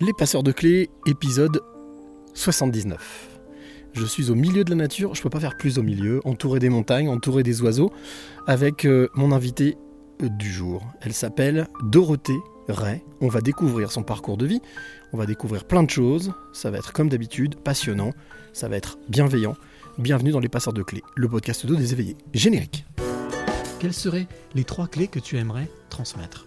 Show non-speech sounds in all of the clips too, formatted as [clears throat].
Les passeurs de clés, épisode 79. Je suis au milieu de la nature, je peux pas faire plus au milieu, entouré des montagnes, entouré des oiseaux, avec euh, mon invité euh, du jour. Elle s'appelle Dorothée Ray. On va découvrir son parcours de vie, on va découvrir plein de choses. Ça va être comme d'habitude passionnant, ça va être bienveillant. Bienvenue dans Les Passeurs de Clés, le podcast d'eau des éveillés. Générique. Quelles seraient les trois clés que tu aimerais transmettre?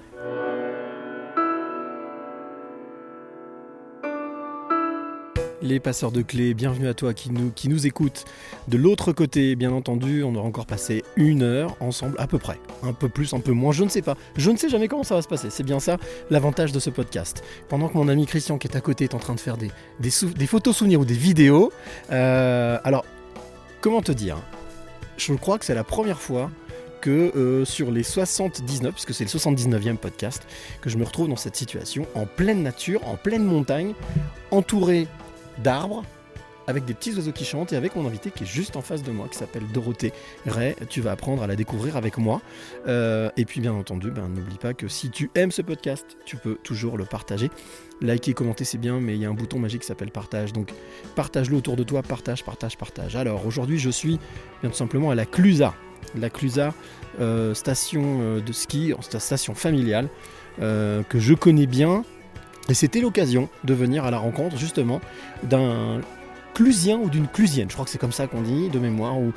Les passeurs de clés, bienvenue à toi qui nous, qui nous écoute. De l'autre côté, bien entendu, on aura encore passé une heure ensemble, à peu près. Un peu plus, un peu moins, je ne sais pas. Je ne sais jamais comment ça va se passer. C'est bien ça l'avantage de ce podcast. Pendant que mon ami Christian, qui est à côté, est en train de faire des, des, photos souvenirs ou des vidéos. euh, alors, comment te dire? Je crois que c'est la première fois que euh, sur les 79, puisque c'est le 79e podcast, que je me retrouve dans cette situation, en pleine nature, en pleine montagne, entouré d'arbres, avec des petits oiseaux qui chantent et avec mon invité qui est juste en face de moi, qui s'appelle Dorothée Ray. Tu vas apprendre à la découvrir avec moi. Euh, et puis bien entendu, ben, n'oublie pas que si tu aimes ce podcast, tu peux toujours le partager. Liker, commenter, c'est bien, mais il y a un bouton magique qui s'appelle partage. Donc partage-le autour de toi, partage, partage, partage. Alors aujourd'hui, je suis bien tout simplement à la Clusa. La Clusa, euh, station euh, de ski, sta- station familiale, que je connais bien. Et c'était l'occasion de venir à la rencontre justement d'un clusien ou d'une clusienne, je crois que c'est comme ça qu'on dit de mémoire, ou,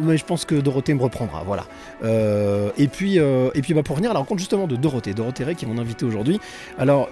mais je pense que Dorothée me reprendra, voilà. Euh, et puis, euh, et puis bah, pour venir à la rencontre justement de Dorothée, Dorothée Ray qui est mon invité aujourd'hui. Alors,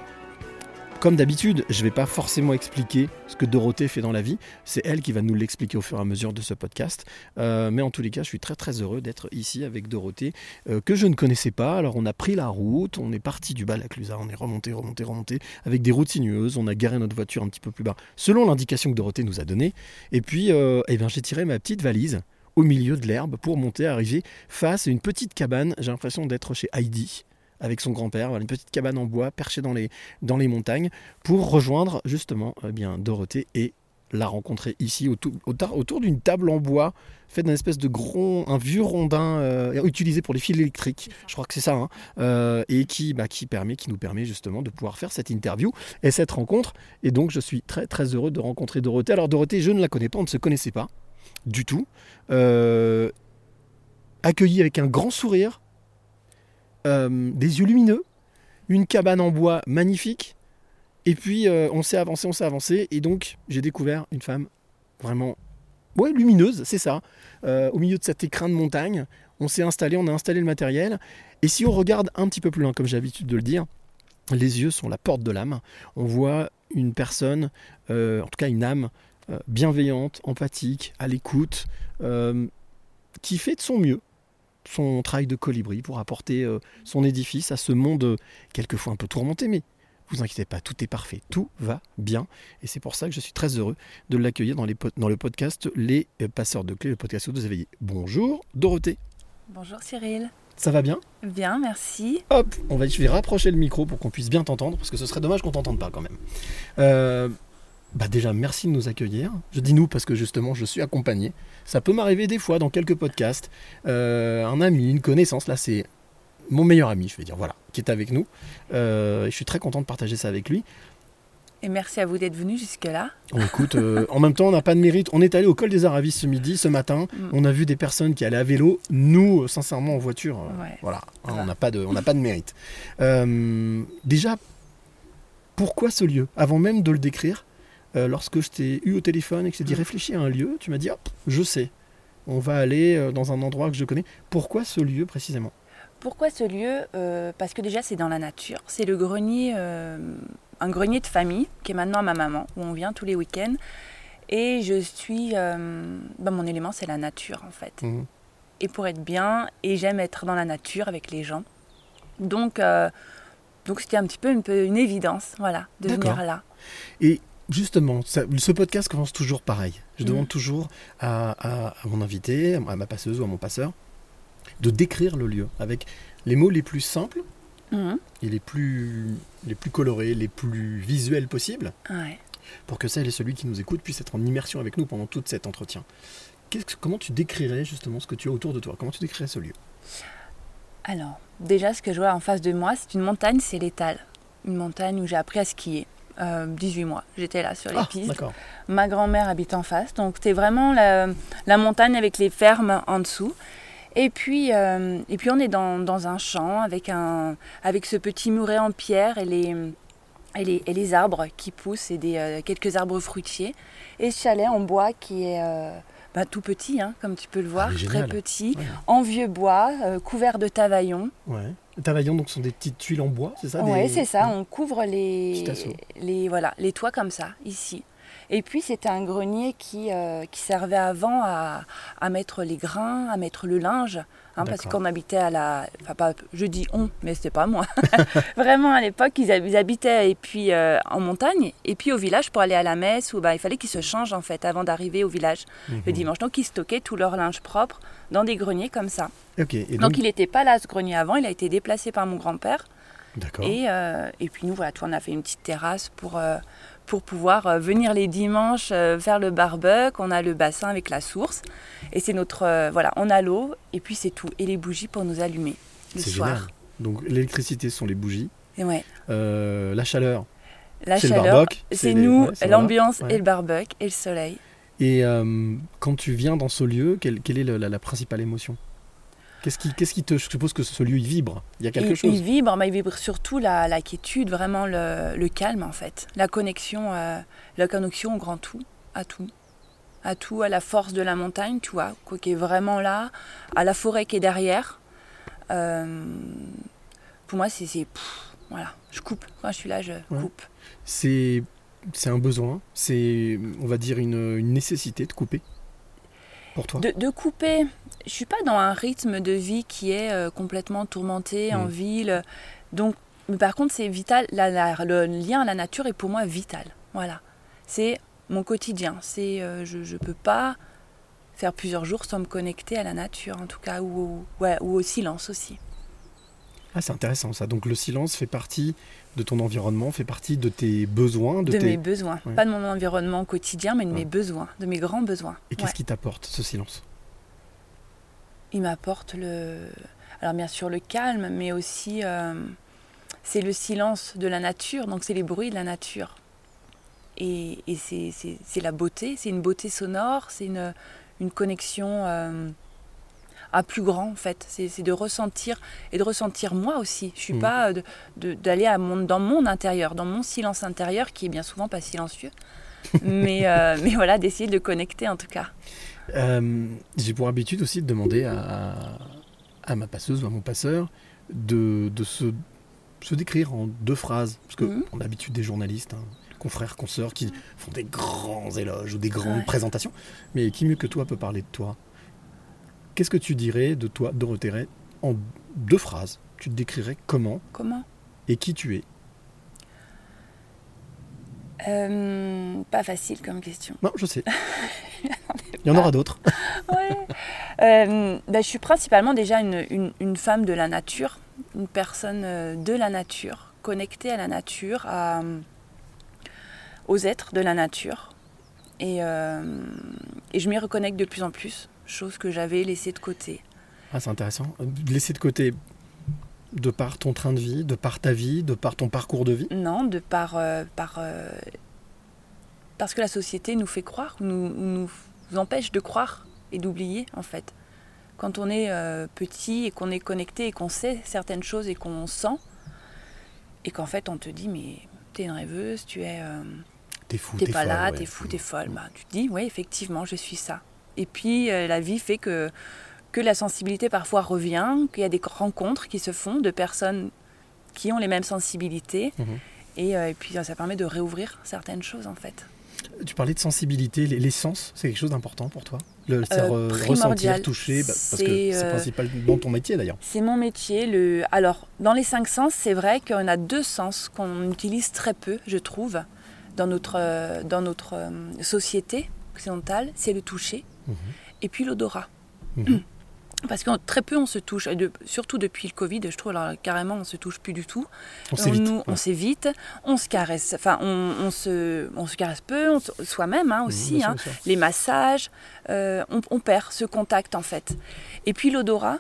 comme d'habitude, je ne vais pas forcément expliquer ce que Dorothée fait dans la vie, c'est elle qui va nous l'expliquer au fur et à mesure de ce podcast. Euh, mais en tous les cas, je suis très très heureux d'être ici avec Dorothée, euh, que je ne connaissais pas. Alors on a pris la route, on est parti du bas de la Clusaz, on est remonté, remonté, remonté, avec des routes sinueuses, on a garé notre voiture un petit peu plus bas, selon l'indication que Dorothée nous a donnée. Et puis, euh, eh bien, j'ai tiré ma petite valise au milieu de l'herbe pour monter, arriver face à une petite cabane. J'ai l'impression d'être chez Heidi avec son grand-père, une petite cabane en bois perchée dans les, dans les montagnes pour rejoindre justement eh bien, Dorothée et la rencontrer ici autour, autour, autour d'une table en bois faite d'un espèce de gros, un vieux rondin euh, utilisé pour les fils électriques, je crois que c'est ça, hein, euh, et qui, bah, qui, permet, qui nous permet justement de pouvoir faire cette interview et cette rencontre. Et donc je suis très très heureux de rencontrer Dorothée. Alors Dorothée, je ne la connais pas, on ne se connaissait pas du tout. Euh, accueillie avec un grand sourire, euh, des yeux lumineux, une cabane en bois magnifique. Et puis euh, on s'est avancé, on s'est avancé, et donc j'ai découvert une femme vraiment, ouais, lumineuse, c'est ça, euh, au milieu de cet écrin de montagne. On s'est installé, on a installé le matériel, et si on regarde un petit peu plus loin, comme j'ai l'habitude de le dire, les yeux sont la porte de l'âme. On voit une personne, en tout cas une âme bienveillante, empathique, à l'écoute, qui fait de son mieux son travail de colibri pour apporter euh, son édifice à ce monde euh, quelquefois un peu tourmenté, mais vous inquiétez pas, tout est parfait, tout va bien. Et c'est pour ça que je suis très heureux de l'accueillir dans, dans le podcast Les euh, Passeurs de Clés, le podcast des éveillés. Bonjour Dorothée, Bonjour Cyril. ça va bien? Bien, merci. Hop, on va, je vais rapprocher le micro pour qu'on puisse bien t'entendre, parce que ce serait dommage qu'on t'entende pas quand même. Euh, bah déjà, merci de nous accueillir. Je dis nous parce que justement, je suis accompagné. Ça peut m'arriver des fois dans quelques podcasts. Euh, un ami, une connaissance, là c'est mon meilleur ami, je vais dire, voilà, qui est avec nous. Euh, je suis très content de partager ça avec lui. Et merci à vous d'être venu jusque-là. On écoute, euh, en même temps, on n'a pas de mérite. On est allé au col des Aravis ce midi, ce matin. Mm. On a vu des personnes qui allaient à vélo. Nous, euh, sincèrement, en voiture, Ouais. voilà, hein, on n'a pas de, on n'a pas de mérite. Déjà, pourquoi ce lieu? Avant même de le décrire, euh, lorsque je t'ai eu au téléphone et que je t'ai dit Mm. réfléchis à un lieu, tu m'as dit hop, je sais. On va aller euh, dans un endroit que je connais. Pourquoi ce lieu précisément? Pourquoi ce lieu? Euh, Parce que déjà, c'est dans la nature. C'est le grenier, euh, un grenier de famille qui est maintenant à ma maman, où on vient tous les week-ends. Et je suis. bah, mon élément, c'est la nature, en fait. Mhm. Et pour être bien, et j'aime être dans la nature avec les gens. Donc, donc c'était un petit peu une, évidence, voilà, de venir là. Et justement, ça- ce podcast commence toujours pareil. Je Mhm. demande toujours à, à- à mon invité, à ma passeuse ou à mon passeur, de décrire le lieu avec les mots les plus simples Mhm. et les plus, les plus colorés, les plus visuels possibles, Ouais. pour que celle et celui qui nous écoute puisse être en immersion avec nous pendant tout cet entretien. Que- comment tu décrirais justement ce que tu as autour de toi? Comment tu décrirais ce lieu? Alors, déjà, ce que je vois en face de moi, c'est une montagne, c'est l'étal. Une montagne où j'ai appris à skier. Euh, 18 mois, j'étais là sur les Ah, pistes. Ma grand-mère habite en face, donc c'est vraiment la, la montagne avec les fermes en dessous. Et puis, euh, et puis on est dans, dans un champ avec, un, avec ce petit muret en pierre et les, et les, et les arbres qui poussent et des, euh, quelques arbres fruitiers. Et ce chalet en bois qui est euh, bah, tout petit, hein, comme tu peux le voir, mais très petit, Ouais. en vieux bois, couvert de tavaillons. Ouais. Les Tavaillons, donc, sont des petites tuiles en bois, c'est ça Oui, des- c'est ça. On couvre les, les, voilà, les toits comme ça, ici. Et puis, c'était un grenier qui, euh, qui servait avant à, à mettre les grains, à mettre le linge. hein, parce qu'on habitait à la. Enfin, pas, je dis on, mais c'était pas moi. [laughs] Vraiment, à l'époque, ils, hab- ils habitaient et puis, euh, en montagne. Et puis, au village, pour aller à la messe, où, bah, il fallait qu'ils se changent, en fait, avant d'arriver au village Mhm. le dimanche. Donc, ils stockaient tout leur linge propre dans des greniers comme ça. Et donc, Donc, il n'était pas là, ce grenier avant. Il a été déplacé par mon grand-père. Et, euh, et puis nous, voilà, tout, on a fait une petite terrasse pour, euh, pour pouvoir euh, venir les dimanches euh, faire le barbecue. On a le bassin avec la source. Et c'est notre... euh, voilà, on a l'eau et puis c'est tout. Et les bougies pour nous allumer le C'est soir. génial. Donc l'électricité sont les bougies, Et ouais, Euh, la chaleur, la C'est le chaleur, barbecue, c'est nous, l'ambiance Ouais. et le barbecue et le soleil. Et euh, quand tu viens dans ce lieu, quelle, quelle est la principale émotion? Qu'est-ce qui, qu'est-ce qui te. Je suppose que ce lieu, il vibre. Il y a quelque il, chose. il vibre, mais il vibre surtout la, la quiétude, vraiment le, le calme en fait. La connexion, euh, la connexion au grand tout, à tout. À tout, à la force de la montagne, tu vois, quoi qui est vraiment là, à la forêt qui est derrière. Euh, pour moi, c'est. c'est- pff, Voilà, je coupe. Quand je suis là, je coupe. C'est, c'est un besoin, c'est, on va dire, une, une nécessité de couper pour toi De, de couper, je suis pas dans un rythme de vie qui est euh, complètement tourmenté en Mm. ville. Donc, mais par contre, c'est vital. La- la- le lien à la nature est pour moi vital. Voilà, c'est mon quotidien. C'est, euh, je, je peux pas faire plusieurs jours sans me connecter à la nature, en tout cas, ou, au- ouais, ou au silence aussi. Ah, c'est intéressant ça. Donc le silence fait partie de ton environnement, fait partie de tes besoins, de, De, tes. mes besoins, Ouais. pas de mon environnement quotidien, mais de Ouais. mes besoins, de mes grands besoins. Et qu'est-ce Ouais. qui t'apporte ce silence? Il m'apporte le. Alors, bien sûr, le calme, mais aussi. euh, c'est le silence de la nature, donc c'est les bruits de la nature. Et, et c'est- la beauté, c'est une beauté sonore, c'est une, une connexion euh, à plus grand, en fait. C'est de ressentir, et de ressentir moi aussi. Je suis Mhm. pas de- d'aller à mon, dans mon intérieur, dans mon silence intérieur, qui est bien souvent pas silencieux. [laughs] mais, euh, mais voilà, d'essayer de le connecter en tout cas. Euh, J'ai pour habitude aussi de demander à, à ma passeuse ou à mon passeur de, de se, se décrire en deux phrases. Parce qu'on a l'habitude des journalistes, hein, confrères, consoeurs, qui font des grands éloges ou des grandes Ouais. présentations. Mais qui mieux que toi peut parler de toi Qu'est-ce que tu dirais de toi, Dorothée Ray, en deux phrases Tu te décrirais comment Comment et qui tu es? Euh, Pas facile comme question. Non, je sais. [laughs] Il y en aura d'autres. [laughs] Ouais. Euh, ben, je suis principalement déjà une, une- une femme de la nature, une personne euh, de la nature, connectée à la nature, à, aux êtres de la nature. Et, euh, et je m'y reconnecte de plus en plus, chose que j'avais laissée de côté. Ah, c'est intéressant. Laisser de côté de par ton train de vie, de par ta vie, de par ton parcours de vie? Non, de par, euh, par euh, parce que la société nous fait croire, nous, nous empêche de croire et d'oublier en fait. Quand on est euh, petit et qu'on est connecté et qu'on sait certaines choses et qu'on sent, et qu'en fait on te dit mais t'es une rêveuse, tu es, T'es fou, t'es t'es pas folle, là, ouais. t'es fou, t'es folle. Bah, tu te dis oui effectivement je suis ça. Et puis euh, la vie fait que que la sensibilité parfois revient, qu'il y a des rencontres qui se font de personnes qui ont les mêmes sensibilités. Mhm. Et, euh, et puis ça permet de réouvrir certaines choses en fait. Tu parlais de sensibilité, les, les sens, c'est quelque chose d'important pour toi? Le faire euh, ressentir, toucher, bah, parce que C'est, euh, principalement ton métier d'ailleurs. C'est mon métier. Le... Alors, dans les cinq sens, c'est vrai qu'on a deux sens qu'on utilise très peu, je trouve, dans notre, euh, dans notre euh, société occidentale. C'est le toucher Mhm. et puis l'odorat. Mhm. [clears throat] Parce que très peu on se touche, et de- surtout depuis le Covid, je trouve, alors carrément on se touche plus du tout. On s'évite. ouais. on s'évite, on se caresse, enfin on, on se, on se caresse peu, soi-même hein, Mhm, aussi. hein les massages, euh, on, on perd ce contact en fait. Et puis l'odorat,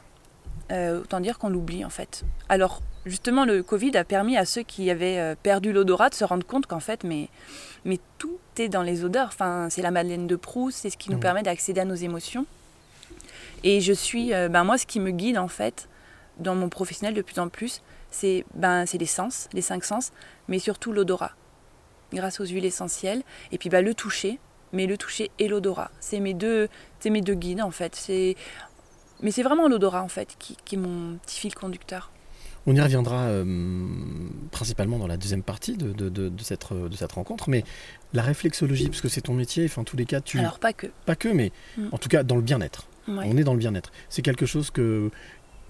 euh, autant dire qu'on l'oublie en fait. Alors justement, le Covid a permis à ceux qui avaient euh, perdu l'odorat de se rendre compte qu'en fait, mais, mais tout est dans les odeurs. Enfin, c'est la Madeleine de Proust, c'est ce qui nous Mhm. permet d'accéder à nos émotions. Et je suis, euh, ben moi, ce qui me guide en fait dans mon professionnel de plus en plus, c'est ben, c'est les sens, les cinq sens, mais surtout l'odorat, grâce aux huiles essentielles. Et puis ben, le toucher, mais le toucher et l'odorat. C'est mes deux, c'est mes deux guides en fait. C'est, mais c'est vraiment l'odorat en fait qui, qui est mon petit fil conducteur. On y reviendra euh, principalement dans la deuxième partie de, de- de- de cette, euh, de cette rencontre, mais la réflexologie, parce que c'est ton métier, enfin, en tous les cas, tu... Alors pas que. Pas que, mais Mm. en tout cas dans le bien-être. Ouais. On est dans le bien-être. C'est quelque chose que,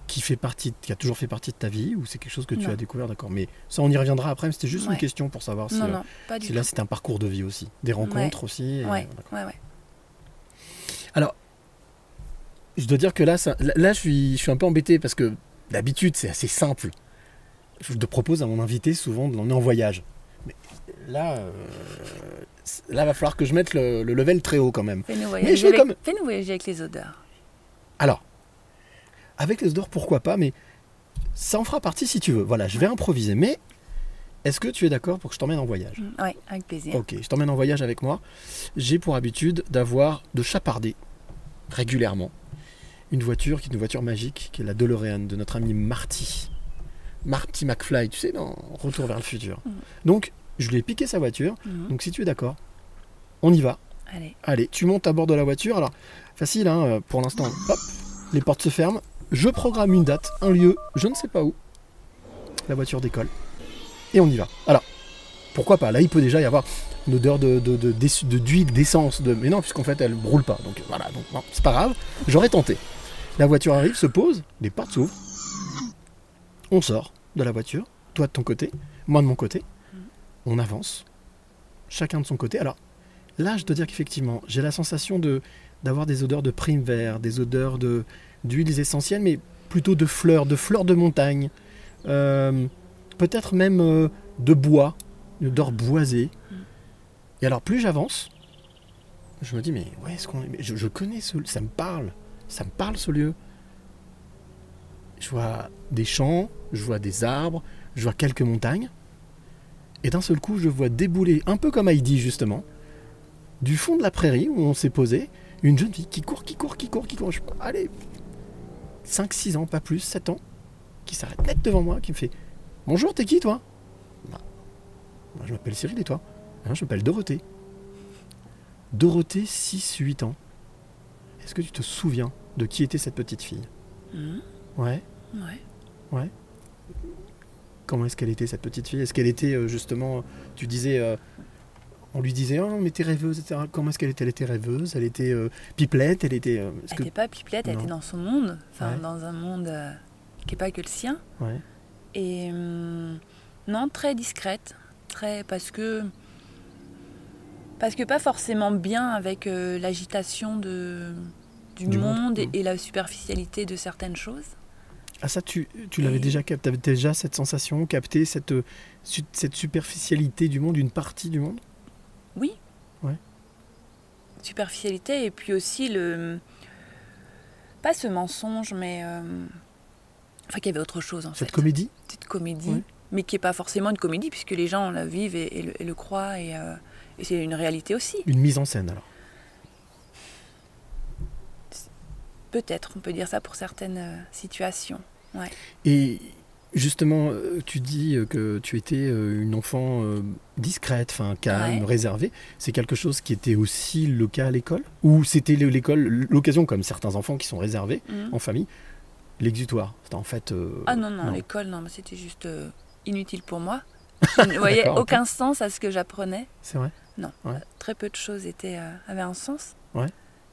qui fait partie, qui a toujours fait partie de ta vie, ou c'est quelque chose que tu as découvert, d'accord Mais ça, on y reviendra après, mais c'était juste une question pour savoir si, Non euh, non, pas du si là c'est un parcours de vie aussi. Des rencontres aussi. et, Ouais. Ouais ouais. Je dois dire que là, ça- là, là, je, suis, je suis un peu embêté parce que d'habitude, c'est assez simple. Je te propose à mon invité souvent de l'emmener en voyage. Mais là, euh, là, va falloir que je mette le, le level très haut quand même. Fais-nous voyager, avec... comme- voyager avec les odeurs. Alors, avec les odeurs, pourquoi pas, mais ça en fera partie si tu veux. Voilà, je vais improviser. Mais est-ce que tu es d'accord pour que je t'emmène en voyage? Mm, Ouais, avec plaisir. Ok, je t'emmène en voyage avec moi. J'ai pour habitude d'avoir, de chaparder régulièrement une voiture qui est une voiture magique, qui est la DeLorean de notre ami Marty. Marty McFly, tu sais, dans Retour vers le futur. Mhm. Donc, je lui ai piqué sa voiture. Mhm. Donc, si tu es d'accord, on y va. Allez. Allez, tu montes à bord de la voiture. Alors, facile, hein, euh, pour l'instant. Hop, les portes se ferment. Je programme une date, un lieu, je ne sais pas où. La voiture décolle. Et on y va. Alors, pourquoi pas? Là, il peut déjà y avoir une odeur de, de, d'huile, d'essence. De... Mais non, puisqu'en fait, elle ne roule pas. Donc voilà, donc, non, c'est pas grave. J'aurais tenté. La voiture arrive, se pose, les portes s'ouvrent. On sort de la voiture, toi de ton côté, moi de mon côté. On avance, chacun de son côté. Alors, là, je dois dire qu'effectivement, j'ai la sensation de d'avoir des odeurs de prime vert, des odeurs de d'huiles essentielles, mais plutôt de fleurs, de fleurs de montagne, Euh, peut-être même euh, de bois, une odeur boisée. Et alors, plus j'avance, je me dis, mais où est-ce qu'on je, je connais ce ça me parle, ça me parle ce lieu. Je vois des champs, je vois des arbres, je vois quelques montagnes. Et d'un seul coup, je vois débouler, un peu comme Heidi justement, du fond de la prairie où on s'est posé, une jeune fille qui court, qui court, qui court, qui court. Je, allez, 5-6 ans, pas plus, 7 ans, qui s'arrête net devant moi, qui me fait Bonjour, t'es qui toi? Bah, Moi, je m'appelle Cyril et toi? Hein, Je m'appelle Dorothée. Dorothée, 6-8 ans. Est-ce que tu te souviens de qui était cette petite fille Mhm. Ouais. Ouais. Comment est-ce qu'elle était cette petite fille? Est-ce qu'elle était euh, justement, tu disais, euh, on lui disait, oh mais t'es rêveuse, etc. Comment est-ce qu'elle était? Elle était rêveuse, elle était euh, pipelette, elle était. euh, Elle que... n'était pas pipelette, elle était dans son monde, enfin Ouais. dans un monde qui n'est pas que le sien. Ouais. Et hum, non, très discrète, très parce que parce que pas forcément bien avec euh, l'agitation de du, Du monde, monde, et, mm. et la superficialité de certaines choses. Ah ça, tu, tu l'avais Et- déjà capté, t'avais déjà cette sensation, capté cette, euh, cette superficialité du monde, une partie du monde? Oui. Ouais. Superficialité et puis aussi le pas ce mensonge, mais euh, enfin qu'il y avait autre chose en Cette fait. comédie? Petite comédie, mais qui n'est pas forcément une comédie, puisque les gens la vivent et, et le, et le croient, et, euh, et c'est une réalité aussi. Une mise en scène alors Peut-être, on peut dire ça pour certaines euh, situations. Et justement, euh, tu dis euh, que tu étais une enfant discrète, enfin calme, Ouais. réservée. C'est quelque chose qui était aussi le cas à l'école? Ou c'était le- l'école, l'occasion, comme certains enfants qui sont réservés Mhm. en famille, l'exutoire C'était en fait... euh, Ah non, non, non. l'école, non, mais c'était juste euh, inutile pour moi. Je ne [laughs] voyais aucun sens à ce que j'apprenais. C'est vrai Très peu de choses étaient, euh, avaient un sens. Ouais.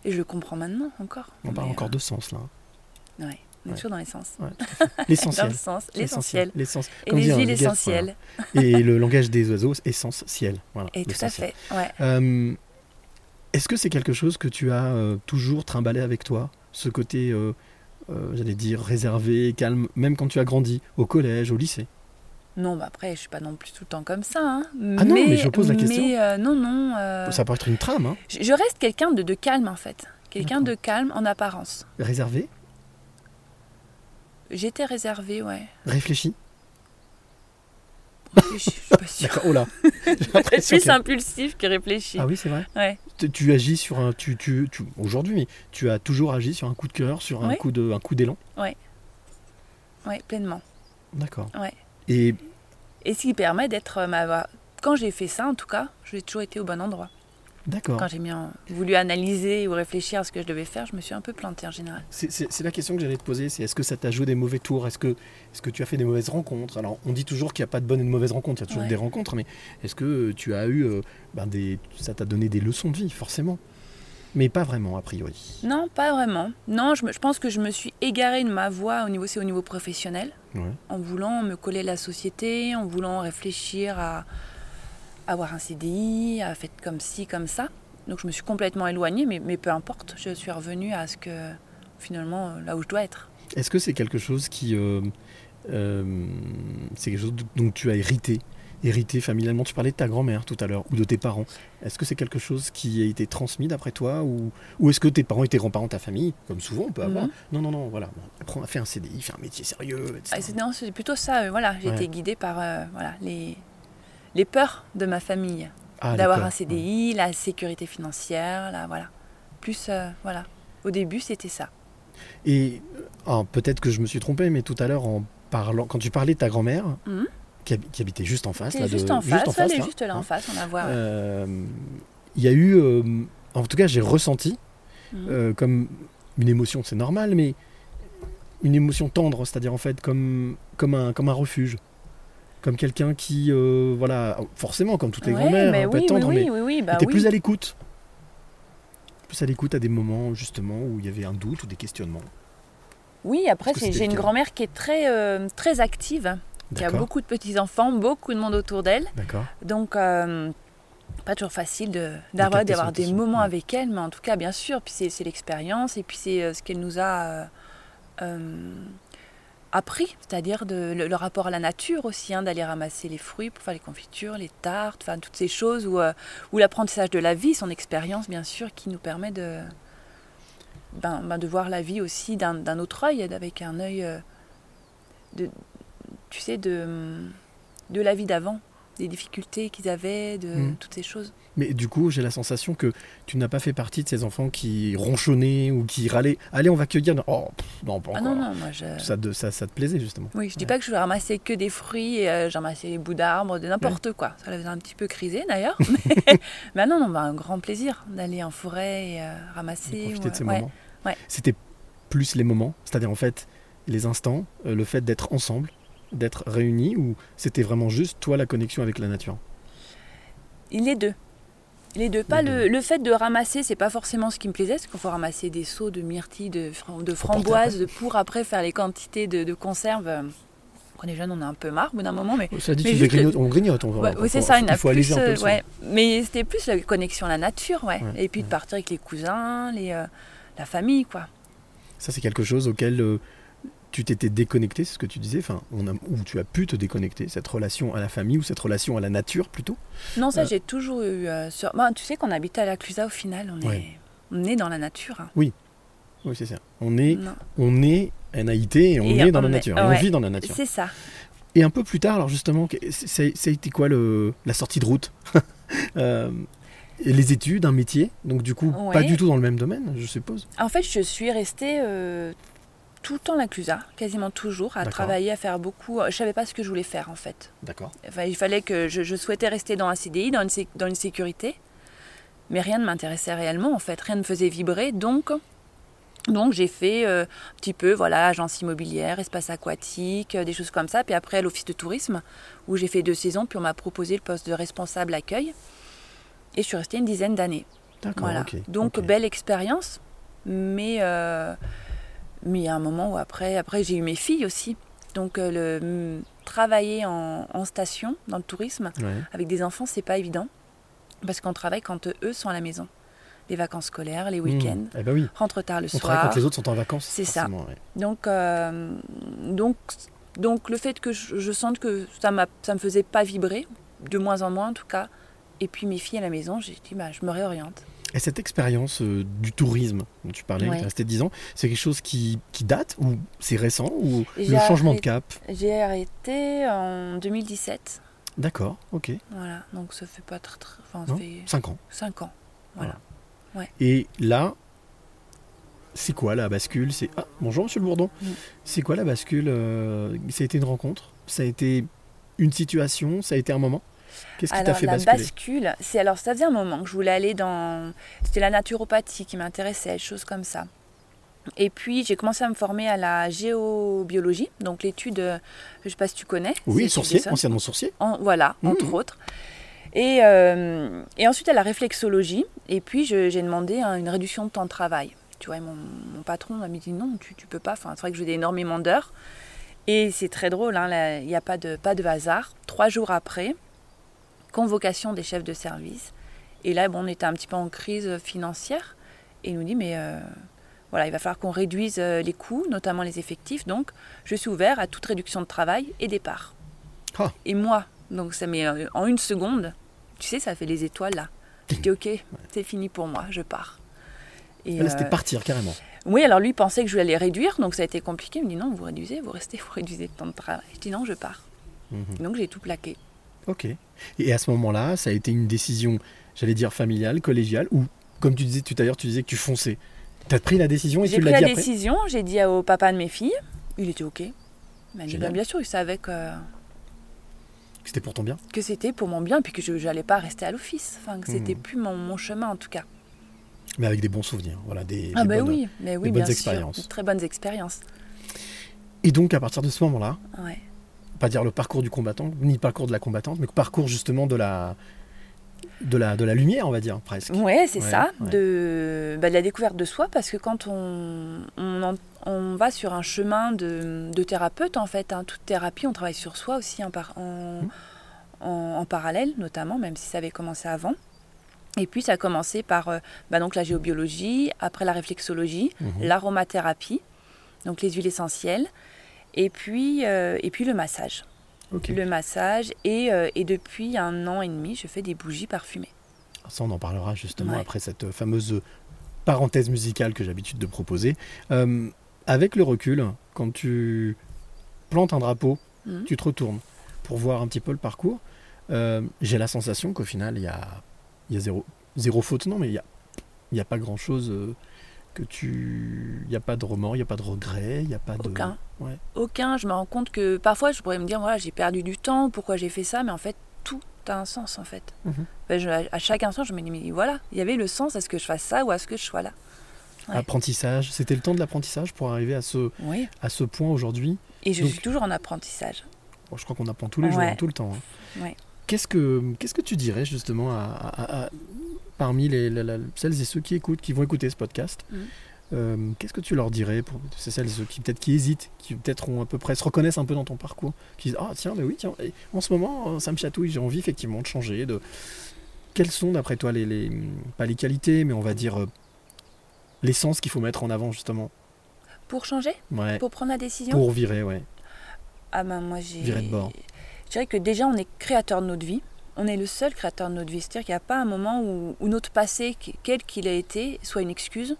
Et je le comprends maintenant encore. On parle Mais, encore de sens là. euh, ouais, on est Ouais. toujours dans les sens. Ouais, [laughs] fait. Dans L'essentiel. le sens, l'essentiel. L'essence. Et les huiles essentielles. voilà. Et le langage des oiseaux, essentiel. Voilà, Et tout à l'essentiel. fait. Ouais. Euh, Est-ce que c'est quelque chose que tu as euh, toujours trimballé avec toi? Ce côté, euh, euh, j'allais dire, réservé, calme, même quand tu as grandi, au collège, au lycée? Non, bah après, je suis pas non plus tout le temps comme ça. hein. Ah non, mais je pose la question. Mais euh, non, non. euh, Ça peut être une trame, hein je, je reste quelqu'un de, de calme en fait. Quelqu'un de calme en apparence. réservé, J'étais réservée, ouais. réfléchi. Je suis pas [laughs] sûre. D'accord, oh là [laughs] l'impression Plus que- impulsif que réfléchi. Ah oui, c'est vrai Ouais. Tu, tu agis sur un... Tu, tu, tu- Aujourd'hui, mais tu as toujours agi sur un coup de cœur, sur un Oui. coup de, un coup d'élan Ouais, pleinement. D'accord. Ouais. Et Et ce qui permet d'être euh, ma voix. Quand j'ai fait ça, en tout cas, j'ai toujours été au bon endroit. d'accord. Quand j'ai voulu analyser ou réfléchir à ce que je devais faire, je me suis un peu plantée en général. C'est- la question que j'allais te poser, c'est est-ce que ça t'a joué des mauvais tours? Est-ce que, est que tu as fait des mauvaises rencontres? Alors, on dit toujours qu'il n'y a pas de bonnes et de mauvaises rencontres, il y a toujours Ouais. des rencontres, mais est-ce que tu as eu, euh, ben, des, ça t'a donné des leçons de vie, forcément? Mais pas vraiment, a priori. Non, pas vraiment. Non, je, me- je pense que je me suis égarée de ma voie au niveau, c'est au niveau professionnel, Ouais. en voulant me coller à la société, en voulant réfléchir à avoir un CDI, à faire comme ci, comme ça. Donc je me suis complètement éloignée, mais, mais peu importe, je suis revenue à ce que finalement là où je dois être. Est-ce que c'est quelque chose qui. euh, euh, c'est quelque chose dont tu as hérité? Hérité familialement Tu parlais de ta grand-mère tout à l'heure, ou de tes parents. Est-ce que c'est quelque chose qui a été transmis d'après toi Ou, ou est-ce que tes parents étaient grands-parents de ta famille Comme souvent on peut avoir. Mhm. Non, non, non, voilà. Prends, fais un CDI, fais un métier sérieux, etc. Ah, non, c'est plutôt ça. euh, voilà, j'ai Ouais. été guidée par euh, voilà, les, les peurs de ma famille. Ah, D'avoir un CDI, la sécurité financière, là, voilà. Plus, euh, voilà. Au début, c'était ça. Et ah, peut-être que je me suis trompé, mais tout à l'heure, en parlant, quand tu parlais de ta grand-mère, Mhm. Qui habitait juste en face, là, juste, de- en face, elle est juste là en hein, face, on la voit. euh, il y a eu, euh, en tout cas, j'ai ressenti Mhm. euh, comme une émotion, c'est normal, mais une émotion tendre, c'est-à-dire en fait comme, comme, un, comme un refuge. Comme quelqu'un qui, euh, voilà, forcément, comme toutes les Ouais, grand-mères, peu oui, tendre, oui, mais oui, bah était plus à l'écoute. Plus à l'écoute à des moments, justement, où il y avait un doute ou des questionnements. Oui, après, j'ai une grand-mère qui est très, euh, très active, qui a beaucoup de petits-enfants, beaucoup de monde autour d'elle. d'accord. Donc, euh, pas toujours facile de- d'avoir d'avoir des moments ouais. avec elle, mais en tout cas, bien sûr, puis c'est l'expérience et puis c'est euh, ce qu'elle nous a euh, appris, c'est-à-dire de- le, le rapport à la nature aussi, hein, d'aller ramasser les fruits pour faire les confitures, les tartes, enfin toutes ces choses, ou, euh, ou l'apprentissage de la vie, son expérience, bien sûr, qui nous permet de, ben, ben, de voir la vie aussi d'un autre œil, avec un œil, de, tu sais, de, de la vie d'avant, des difficultés qu'ils avaient, de Mhm. toutes ces choses. Mais du coup, j'ai la sensation que tu n'as pas fait partie de ces enfants qui ronchonnaient ou qui râlaient. Allez, on va cueillir. Oh, pff, non, pas Ah encore. non, non, moi je... Ça, te- ça, ça te plaisait justement. Oui, je dis Ouais. pas que je ramassais que des fruits, et, euh, j'ai ramassé des bouts d'arbres, de n'importe quoi. Ça la faisait un petit peu criser d'ailleurs. [laughs] mais, mais non, non, bah, un grand plaisir d'aller en forêt et euh, de ramasser. profiter ou, de ces euh, ouais. moments. C'était plus les moments, c'est-à-dire en fait les instants, euh, le fait d'être ensemble, d'être réunis, ou c'était vraiment juste toi la connexion avec la nature? Les deux. Les deux. Pas le, le fait de ramasser, c'est pas forcément ce qui me plaisait, parce qu'il faut ramasser des seaux de myrtilles, de, de framboises, de- pour après faire les quantités de, de conserves. euh, Quand on est jeune, on a un peu marre au bout d'un moment, mais Ça dit, Mais juste grignoter- on grignote, on va. Ouais, c'est ça, il, faut plus, alléger un peu euh, ouais. Mais c'était plus la connexion à la nature, ouais. Ouais, Et puis de partir avec les cousins, les, euh, la famille, quoi. Ça, c'est quelque chose auquel euh, tu t'étais déconnecté, c'est ce que tu disais, enfin, on a, ou tu as pu te déconnecter, cette relation à la famille ou cette relation à la nature plutôt. Non, ça, Euh. j'ai toujours eu. euh, sur... bah, tu sais qu'on habitait à la Clusa au final, on, Ouais. est... on est dans la nature. hein. Oui, c'est ça. On est, Non. on est NAIT et on Et est dans on la est- nature, et on vit dans la nature. C'est ça. Et un peu plus tard, alors justement, ça a été quoi le, la sortie de route [laughs] Euh, et Les études, un métier, donc du coup, pas du tout dans le même domaine, je suppose. En fait, je suis restée euh, tout le temps à la Clusa, quasiment toujours, à travailler, à faire beaucoup. Je savais pas ce que je voulais faire, en fait. D'accord. Enfin, il fallait que je, je souhaitais rester dans un CDI, dans une, dans une sécurité, mais rien ne m'intéressait réellement en fait, rien ne me faisait vibrer, donc Donc j'ai fait euh, un petit peu, voilà, agence immobilière, espace aquatique, euh, des choses comme ça. Puis après l'office de tourisme, où j'ai fait deux saisons, puis on m'a proposé le poste de responsable accueil. Et je suis restée une dizaine d'années. D'accord, Voilà. Donc belle expérience, mais euh, mais il y a un moment où après, après j'ai eu mes filles aussi. Donc euh, le travailler en, en station dans le tourisme Ouais. avec des enfants, c'est pas évident parce qu'on travaille quand eux sont à la maison. Les vacances scolaires, les week-ends, Mmh. Eh ben oui. rentre tard le On travaille soir. quand les autres sont en vacances. C'est ça. ouais. Donc, euh, donc, donc le fait que je, je sente que ça ça me faisait pas vibrer, de moins en moins en tout cas. Et puis mes filles à la maison, j'ai dit bah, je me réoriente. Et cette expérience euh, du tourisme dont tu parlais, Ouais. tu es resté 10 ans, c'est quelque chose qui, qui date ou c'est récent ou le changement de cap J'ai arrêté en 2017. D'accord, ok. Voilà, donc ça fait pas très, très enfin, ça Non fait 5 ans. 5 ans. Voilà. Et là, c'est quoi la bascule? C'est ah, bonjour Monsieur le Bourdon. Mm. C'est quoi la bascule? Euh, Ça a été une rencontre? Ça a été une situation? Ça a été un moment? Qu'est-ce qui t'a Alors fait la basculer bascule, c'est alors ça faisait un moment que je voulais aller dans, c'était la naturopathie qui m'intéressait, choses comme ça. Et puis j'ai commencé à me former à la géobiologie, donc l'étude, euh, je sais pas si tu connais. Oui, sourcier, anciennement sourcier. En- voilà, Mhm. entre autres. Et, euh, et ensuite à la réflexologie. Et puis j'ai demandé hein, une réduction de temps de travail. Tu vois, mon, mon patron m'a dit non, tu, tu peux pas. Enfin, c'est vrai que j'ai énormément d'heures. Et c'est très drôle, hein, il n'y a pas de, pas de hasard. Trois jours après, convocation des chefs de service. Et là, bon, on était un petit peu en crise financière. Et il nous dit, mais euh, voilà, il va falloir qu'on réduise euh, les coûts, notamment les effectifs. Donc, je suis ouvert à toute réduction de travail et départ. Ah. Et moi, donc ça met euh, en une seconde, tu sais, ça fait les étoiles là. Je dis, ok, c'est fini pour moi, je pars. Et, Là, c'était euh, partir carrément. oui, alors lui il pensait que je voulais les réduire, donc ça a été compliqué. Il me dit non, vous réduisez, vous restez, [laughs] vous réduisez le temps de travail. Je dis non, je pars. Mhm. Donc j'ai tout plaqué. Ok. Et à ce moment-là, ça a été une décision, j'allais dire familiale, collégiale, ou comme tu disais tout à l'heure, tu disais que tu fonçais. T'as pris la décision et J'ai tu pris l'as la dit après décision, j'ai dit au papa de mes filles, il était ok. Bah, bien sûr, il savait que, que c'était pour ton bien. que c'était pour mon bien, puis que je n'allais pas rester à l'office. Enfin, que c'était Mhm. plus mon, mon chemin en tout cas. Mais avec des bons souvenirs, voilà, des, ah des ben bonnes- oui, mais oui, des bonnes bien expériences. sûr. Très bonnes expériences. Et donc à partir de ce moment-là, Ouais. Pas dire le parcours du combattant, ni le parcours de la combattante, mais le parcours justement de la, de la, de la lumière, on va dire presque. Ouais, c'est Ouais, ça, ouais. De, bah, de la découverte de soi, parce que quand on, on, en- on va sur un chemin de, de thérapeute, en fait, hein, toute thérapie, on travaille sur soi aussi en, par- en, Mmh. en- en parallèle, notamment, même si ça avait commencé avant. Et puis ça a commencé par euh, bah, donc la géobiologie, après la réflexologie, Mhm. l'aromathérapie, donc les huiles essentielles, et puis, euh, et puis le massage. Le massage, et, euh, et depuis un an et demi, je fais des bougies parfumées. Ça, on en parlera justement Ouais. après cette fameuse parenthèse musicale que j'ai l'habitude de proposer. Euh, avec le recul, quand tu plantes un drapeau, Mhm. tu te retournes pour voir un petit peu le parcours. j'ai la sensation qu'au final, il y a, il y a zéro, zéro faute, non, mais il n'y a, il y a pas grand-chose que tu... Il n'y a pas de remords, il n'y a pas de regret, il n'y a pas de... Aucun. Ouais. Aucun. Je me rends compte que parfois je pourrais me dire voilà j'ai perdu du temps, pourquoi j'ai fait ça, mais en fait tout a un sens en fait. Mhm. Ben, je- à chaque instant je me dis mais voilà il y avait le sens à ce que je fasse ça ou à ce que je sois là. Ouais. Apprentissage, c'était le temps de l'apprentissage pour arriver à ce, Oui. à ce point aujourd'hui. Et je Donc- suis toujours en apprentissage. Bon, je crois qu'on apprend tous les jours, Ouais. tout le temps. hein. Qu'est-ce que qu'est-ce que tu dirais justement à, à- à- parmi les, celles et ceux qui écoutent, qui vont écouter ce podcast Mhm. euh, Qu'est-ce que tu leur dirais pour c'est celles et ceux qui peut-être qui hésitent, qui peut-être ont à peu près se reconnaissent un peu dans ton parcours, qui disent ah tiens mais oui tiens et en ce moment euh, ça me chatouille, j'ai envie effectivement de changer. De quelles sont d'après toi les, les pas les qualités mais on va dire euh, l'essence qu'il faut mettre en avant justement? Pour changer, ouais pour prendre la décision? pour virer ouais Ah ben moi j'ai. Virer de bord. Je dirais que déjà on est créateur de notre vie. On est le seul créateur de notre vie. C'est-à-dire qu'il n'y a pas un moment où, où notre passé, quel qu'il a été, soit une excuse,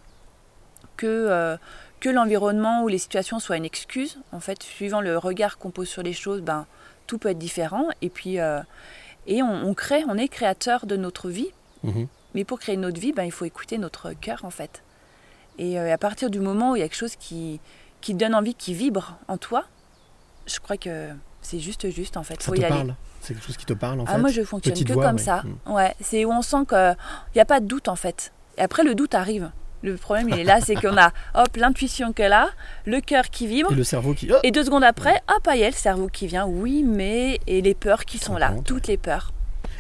que, euh, que l'environnement ou les situations soient une excuse. En fait, suivant le regard qu'on pose sur les choses, ben, tout peut être différent. Et puis, euh, et on, on crée, on est créateur de notre vie. Mhm. Mais pour créer notre vie, ben, il faut écouter notre cœur, en fait. Et euh, à partir du moment où il y a quelque chose qui, qui te donne envie, qui vibre en toi, je crois que c'est juste juste, en fait. ça faut te y parle? C'est quelque chose qui te parle en Ah, fait? moi, je fonctionne Petite que voix, comme ouais. ça. Mm. Ouais, c'est où on sent qu'il n'y a pas de doute, en fait. Et après, le doute arrive. Le problème, il est là, c'est qu'on a hop l'intuition qu'elle a, le cœur qui vibre, Et le cerveau qui. Oh et deux secondes après, hop, ah, il y a le cerveau qui vient. Oui, mais et les peurs qui sont là, compte, toutes les peurs.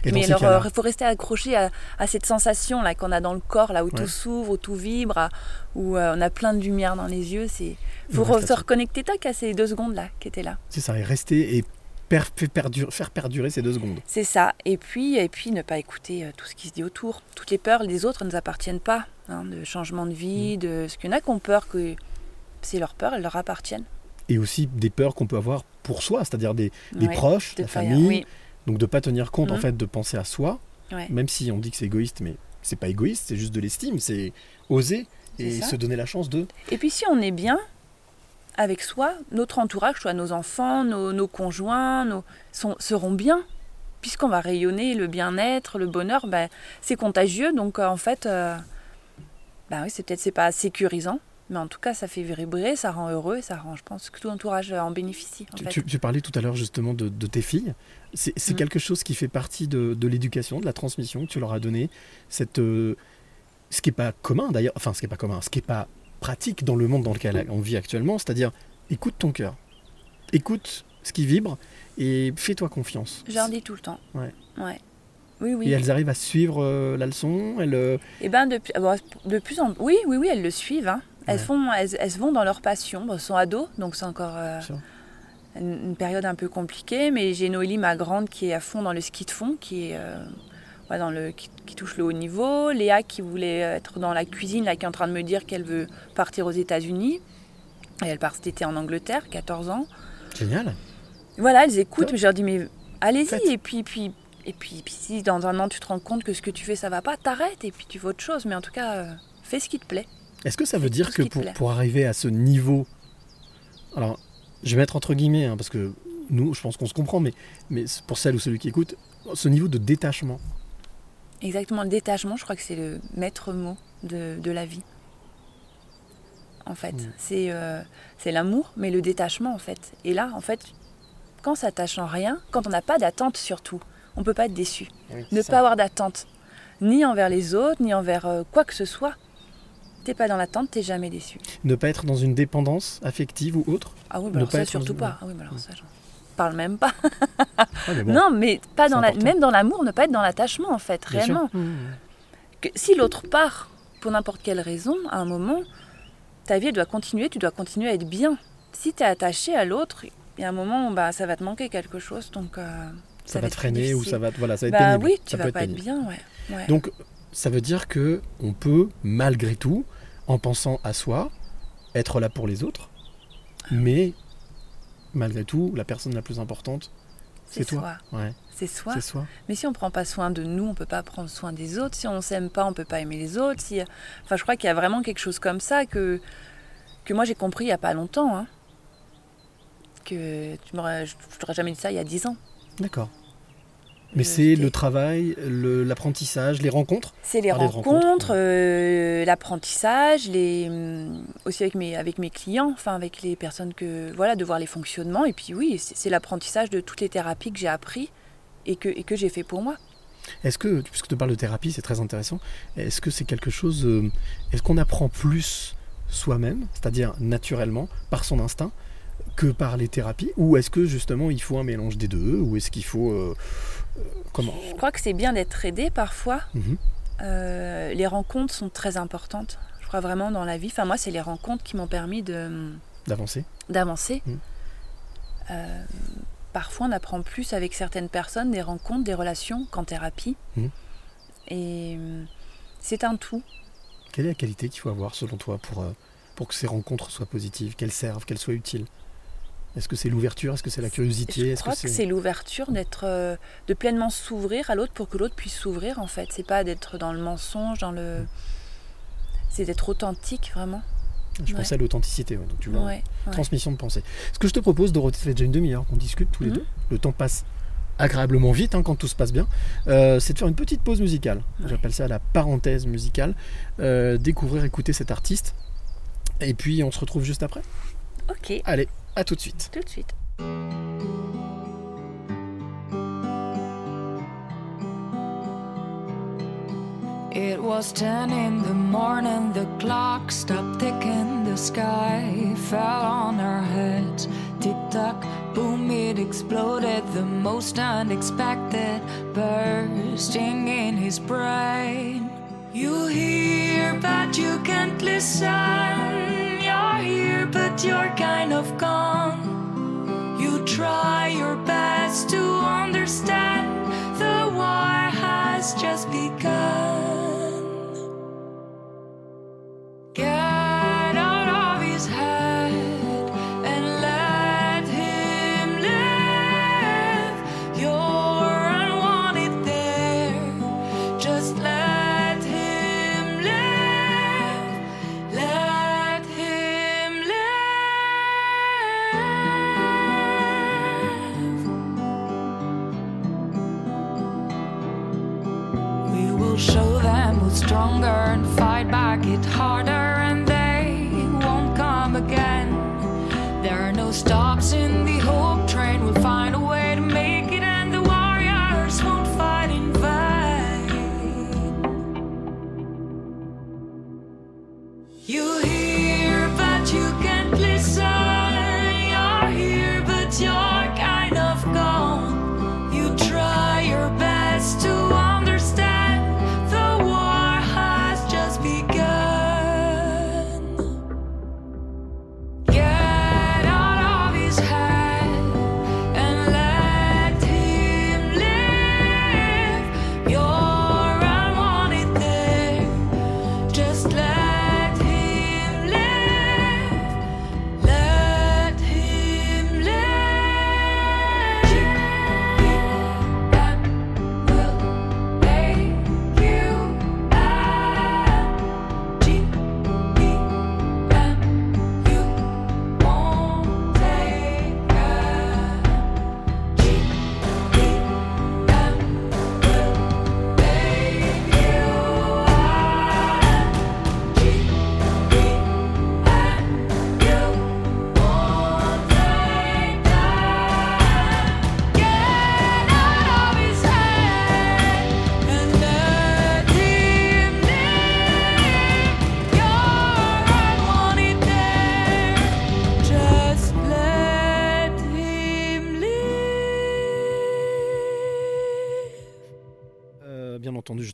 Et mais alors, il faut rester accroché à, à cette sensation là qu'on a dans le corps, là où Ouais. tout s'ouvre, où tout vibre, à- où euh, on a plein de lumière dans les yeux. C'est Il faut re- se reconnecter tac à ces deux secondes là qui étaient là. c'est ça, et rester et per- faire perdurer, faire perdurer ces deux secondes. C'est ça. Et puis, et puis ne pas écouter euh, tout ce qui se dit autour. Toutes les peurs des autres ne nous appartiennent pas. hein, de changement de Mm. vie, de ce qu'il y en a qui ont peur que c'est leur peur, elles leur appartiennent. Et aussi des peurs qu'on peut avoir pour soi, c'est-à-dire des, des Ouais, proches, de la famille. oui, Donc de pas tenir compte en Mhm. fait de penser à soi, ouais. même si on dit que c'est égoïste, mais c'est pas égoïste, c'est juste de l'estime, c'est oser et se donner la chance de. Et puis si on est bien avec soi, notre entourage, soit nos enfants, nos, nos conjoints, nos, sont- seront bien. Puisqu'on va rayonner le bien-être, le bonheur, ben, c'est contagieux. Donc en fait, euh, ben oui, c'est peut-être c'est pas sécurisant, mais en tout cas ça fait vibrer, ça rend heureux, ça rend, je pense que tout l'entourage euh, en bénéficie. En Tu, fait. tu- tu parlais tout à l'heure justement de, de tes filles. C'est Mhm. quelque chose qui fait partie de, de l'éducation, de la transmission que tu leur as donné. Cette, euh, ce qui n'est pas commun d'ailleurs, enfin ce qui n'est pas commun, ce qui n'est pas pratique dans le monde dans lequel on vit actuellement, c'est-à-dire écoute ton cœur, écoute ce qui vibre et fais-toi confiance. Je leur dis tout le temps. Ouais. Ouais. Oui, oui. Et elles arrivent à suivre euh, la leçon, elles, euh, Eh ben de, ah bon, de plus en oui, oui, oui, elles le suivent. hein. Elles, Ouais. font, elles, elles vont dans leur passion. Bon, elles sont ados, donc c'est encore euh, une, une période un peu compliquée. Mais j'ai Noélie, ma grande, qui est à fond dans le ski de fond, qui est euh, ouais, dans le, qui, qui touche le haut niveau. Léa, qui voulait être dans la cuisine, là, qui est en train de me dire qu'elle veut partir aux États-Unis. Et elle part cet été en Angleterre, 14 ans. génial. Voilà, elles écoutent, mais je leur dis mais allez-y et puis puis et puis, puis si dans un an tu te rends compte que ce que tu fais ça va pas, t'arrêtes et puis tu fais autre chose. Mais en tout cas, euh, fais ce qui te plaît. Est-ce que ça veut dire que pour, arriver à ce niveau, alors je vais mettre entre guillemets, hein, parce que nous, je pense qu'on se comprend, mais, mais pour celle ou celui qui écoute, ce niveau de détachement, Exactement, le détachement, je crois que c'est le maître mot de, de la vie. En fait, Mm. c'est euh, c'est l'amour, mais le détachement en fait. Et là, en fait, quand ça s'attache en rien, quand on n'a pas d'attente surtout, on peut pas être déçu. Ne pas avoir d'attente, ni envers les autres, ni envers euh, quoi que ce soit. T'es pas dans l'attente, t'es jamais déçu. ne pas être dans une dépendance affective ou autre. Ah oui, Ne bah alors pas ça être surtout dans- pas. Ah oui, bah alors ça, j'en parle même pas. Ah, mais bon, non, mais pas dans la, même dans l'amour, ne pas être dans l'attachement en fait, bien réellement. Mmh. Que si l'autre part pour n'importe quelle raison, à un moment, ta vie elle doit continuer, tu dois continuer à être bien. Si tu es attaché à l'autre, il y a un moment où bah, ça va te manquer quelque chose, donc euh, Ça, va être te freiner ou ça va, te- voilà, ça va être Bah pénible. oui, Ça tu peut vas pas être bien, ouais. ouais. Donc, ça veut dire que on peut, malgré tout, en pensant à soi, être là pour les autres, mais malgré tout, la personne la plus importante, c'est toi. Ouais, C'est soi. Mais si on prend pas soin de nous, on peut pas prendre soin des autres. Si on s'aime pas, on peut pas aimer les autres. Si... Enfin, je crois qu'il y a vraiment quelque chose comme ça que, que moi j'ai compris il y a pas longtemps. hein. Que tu je t'aurais jamais dit ça il y a 10 ans. D'accord. Mais Je- c'est le travail, le- l'apprentissage, les rencontres. C'est les rencontres, euh, l'apprentissage, les hum, aussi avec mes avec mes clients, enfin avec les personnes que voilà, de voir les fonctionnements. Et puis oui, c'est l'apprentissage de toutes les thérapies que j'ai appris et que et que j'ai fait pour moi. Est-ce que, puisque tu parles de thérapie, c'est très intéressant, est-ce que c'est quelque chose, euh, est-ce qu'on apprend plus soi-même, c'est-à-dire naturellement, par son instinct, que par les thérapies? Ou est-ce que justement il faut un mélange des deux? Ou est-ce qu'il faut... euh, euh, comment Je crois que c'est bien d'être aidé parfois. Mhm. Euh, les rencontres sont très importantes. Je crois vraiment dans la vie. Enfin moi, c'est les rencontres qui m'ont permis de D'avancer d'avancer. Mm. Euh, parfois, on apprend plus avec certaines personnes, des rencontres, des relations qu'en thérapie. Mm. Et euh, c'est un tout. Quelle est la qualité qu'il faut avoir selon toi pour, euh, pour que ces rencontres soient positives, qu'elles servent, qu'elles soient utiles? Est-ce que c'est l'ouverture? Est-ce que c'est la curiosité? Je crois que c'est l'ouverture d'être, euh, de pleinement s'ouvrir à l'autre pour que l'autre puisse s'ouvrir. En fait, c'est pas d'être dans le mensonge, dans le, c'est d'être authentique vraiment. Je ouais. pensais à l'authenticité, ouais, donc tu vois. Ouais. Transmission de pensée. Ce que je te propose, Dorothée, ça fait déjà une demi-heure qu'on discute tous les Mhm. deux. Le temps passe agréablement vite hein, quand tout se passe bien. Euh, c'est de faire une petite pause musicale. J'appelle ça la parenthèse musicale. Euh, découvrir, écouter cet artiste. Et puis on se retrouve juste après. Ok, Allez, à tout de suite. tout de suite. It was ten in the morning, the clock stopped ticking, the sky fell on our heads. Tick tock, boom, it exploded, the most unexpected, bursting in his brain. You hear, but you can't listen. You're here, but you're kind of gone. You try your best to understand. The war has just begun.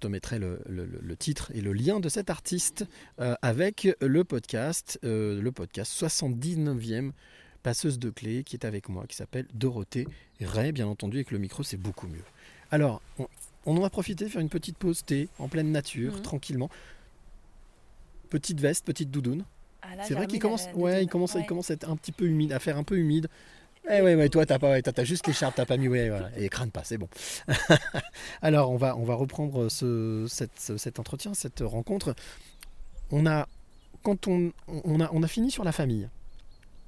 Je te mettrai le, le- le- le titre et le lien de cet artiste euh, avec le podcast, euh, le podcast 79e passeuse de clés qui est avec moi, qui s'appelle Dorothée Ray. Bien entendu, avec le micro, c'est beaucoup mieux. Alors, on, on en a profité de faire une petite pause thé en pleine nature, Mhm. tranquillement. Petite veste, petite doudoune. Ah, c'est vrai qu'il commence, ouais, il commence, il commence à être un petit peu humide, à faire un peu humide. Eh ouais, ouais, toi, t'as pas, ouais, t'as, t'as juste l'écharpe, t'as pas mis, ouais, voilà. Et crâne pas, c'est bon. [laughs] Alors, on va, on va reprendre ce, cette- ce- cet entretien, cette rencontre. On a, quand on, on a, on a fini sur la famille,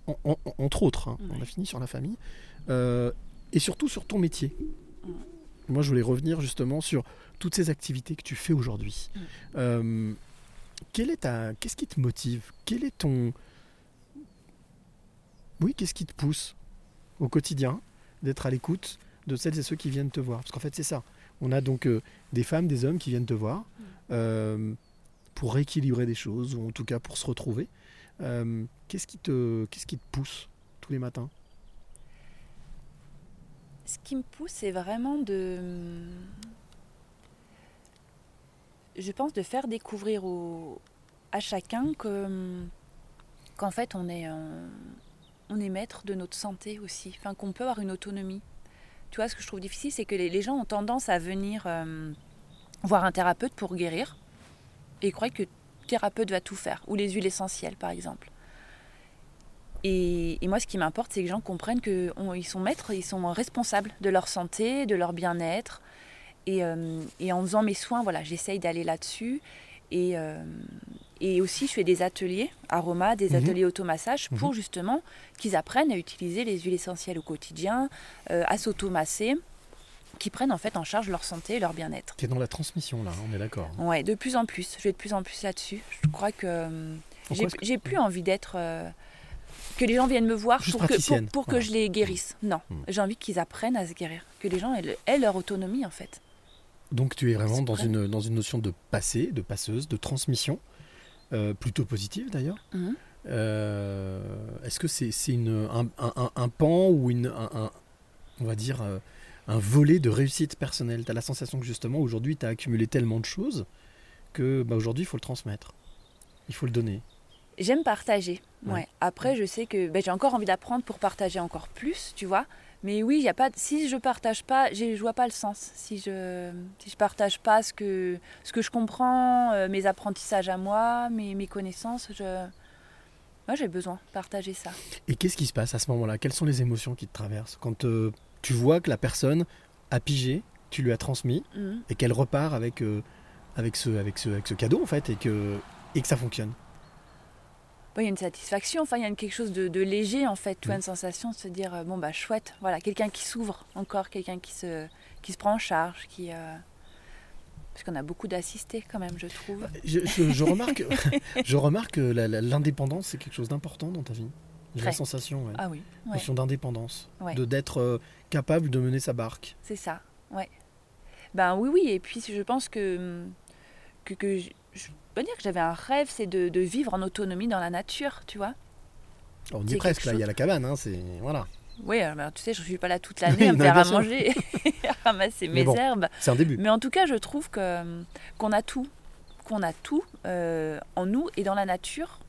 en- en- entre autres, hein, on a fini sur la famille, euh, et surtout sur ton métier. Moi, je voulais revenir justement sur toutes ces activités que tu fais aujourd'hui. Euh, quelle est ta, qu'est-ce qui te motive? Quel est ton, oui, qu'est-ce qui te pousse? Au quotidien d'être à l'écoute de celles et ceux qui viennent te voir Parce qu'en fait, c'est ça. On a donc euh, des femmes, des hommes qui viennent te voir euh, pour rééquilibrer des choses, ou en tout cas pour se retrouver. Euh, qu'est-ce qui te, qu'est-ce qui te pousse tous les matins? Ce qui me pousse, c'est vraiment de. Je pense de faire découvrir au- à chacun que qu'en fait on est on est maître de notre santé aussi, enfin qu'on peut avoir une autonomie. Tu vois, ce que je trouve difficile, c'est que les, gens ont tendance à venir euh, voir un thérapeute pour guérir et croient que le thérapeute va tout faire, ou les huiles essentielles par exemple. Et, moi, ce qui m'importe, c'est que les gens comprennent qu'ils sont maîtres, ils sont responsables de leur santé, de leur bien-être. Et, euh, en faisant mes soins, voilà, j'essaye d'aller là-dessus. Et, euh, et aussi, je fais des ateliers aroma, des Mhm. ateliers automassage pour Mhm. justement qu'ils apprennent à utiliser les huiles essentielles au quotidien, euh, à s'automasser, qu'ils prennent en fait en charge leur santé et leur bien-être. Tu es dans la transmission, là, on est d'accord. Ouais, de plus en plus. Je vais de plus en plus là-dessus. Je crois que euh, j'ai que- plus envie d'être. euh, que les gens viennent me voir Juste pour que, pour, que je les guérisse. Non, Mm. j'ai envie qu'ils apprennent à se guérir. Que les gens aient, le- aient leur autonomie en fait. Donc tu es vraiment dans une, dans une notion de passé, de passeuse, de transmission, euh, plutôt positive d'ailleurs. Mhm. Euh, Est-ce que c'est un, un- un- pan ou une, un, on va dire euh, un volet de réussite personnelle? Tu as la sensation que justement aujourd'hui tu as accumulé tellement de choses que bah, aujourd'hui il faut le transmettre, il faut le donner. J'aime partager. Ouais. Ouais. Après, je sais que ben, j'ai encore envie d'apprendre pour partager encore plus, tu vois. Mais oui, y a pas. Si je partage pas, je vois pas le sens. Si je si je partage pas ce que ce que je comprends, euh, mes apprentissages à moi, mes, mes connaissances, je moi j'ai besoin de partager ça. Et qu'est-ce qui se passe à ce moment-là? Quelles sont les émotions qui te traversent? Quand euh, tu vois que la personne a pigé, tu lui as transmis Mhm. et qu'elle repart avec, euh, avec, ce, avec, ce, avec ce cadeau en fait et que, et que ça fonctionne? Bon, il y a une satisfaction, enfin il y a une- quelque chose de, de léger en fait, tu vois, Mhm. une sensation de se dire euh, bon bah chouette, voilà, quelqu'un qui s'ouvre encore, quelqu'un qui se qui se prend en charge, qui euh, parce qu'on a beaucoup d'assistés quand même, je trouve. Je, je- je remarque, [laughs] je remarque que l'indépendance, c'est quelque chose d'important dans ta vie. J'ai la sensation, ouais. Ah oui, ouais, notion d'indépendance, Ouais. de d'être euh, capable de mener sa barque. c'est ça, ouais. Ben oui, oui, et puis je pense que que, que je, peux dire que j'avais un rêve, c'est de, de vivre en autonomie dans la nature, tu vois. On dit presque, là, il y a la cabane, hein, c'est voilà, Oui, alors, tu sais, je suis pas là toute [laughs] l'année à me faire à manger et [laughs] à ramasser mes bon. herbes. c'est un début. Mais en tout cas, je trouve que qu'on a tout, qu'on a tout euh, en nous et dans la nature.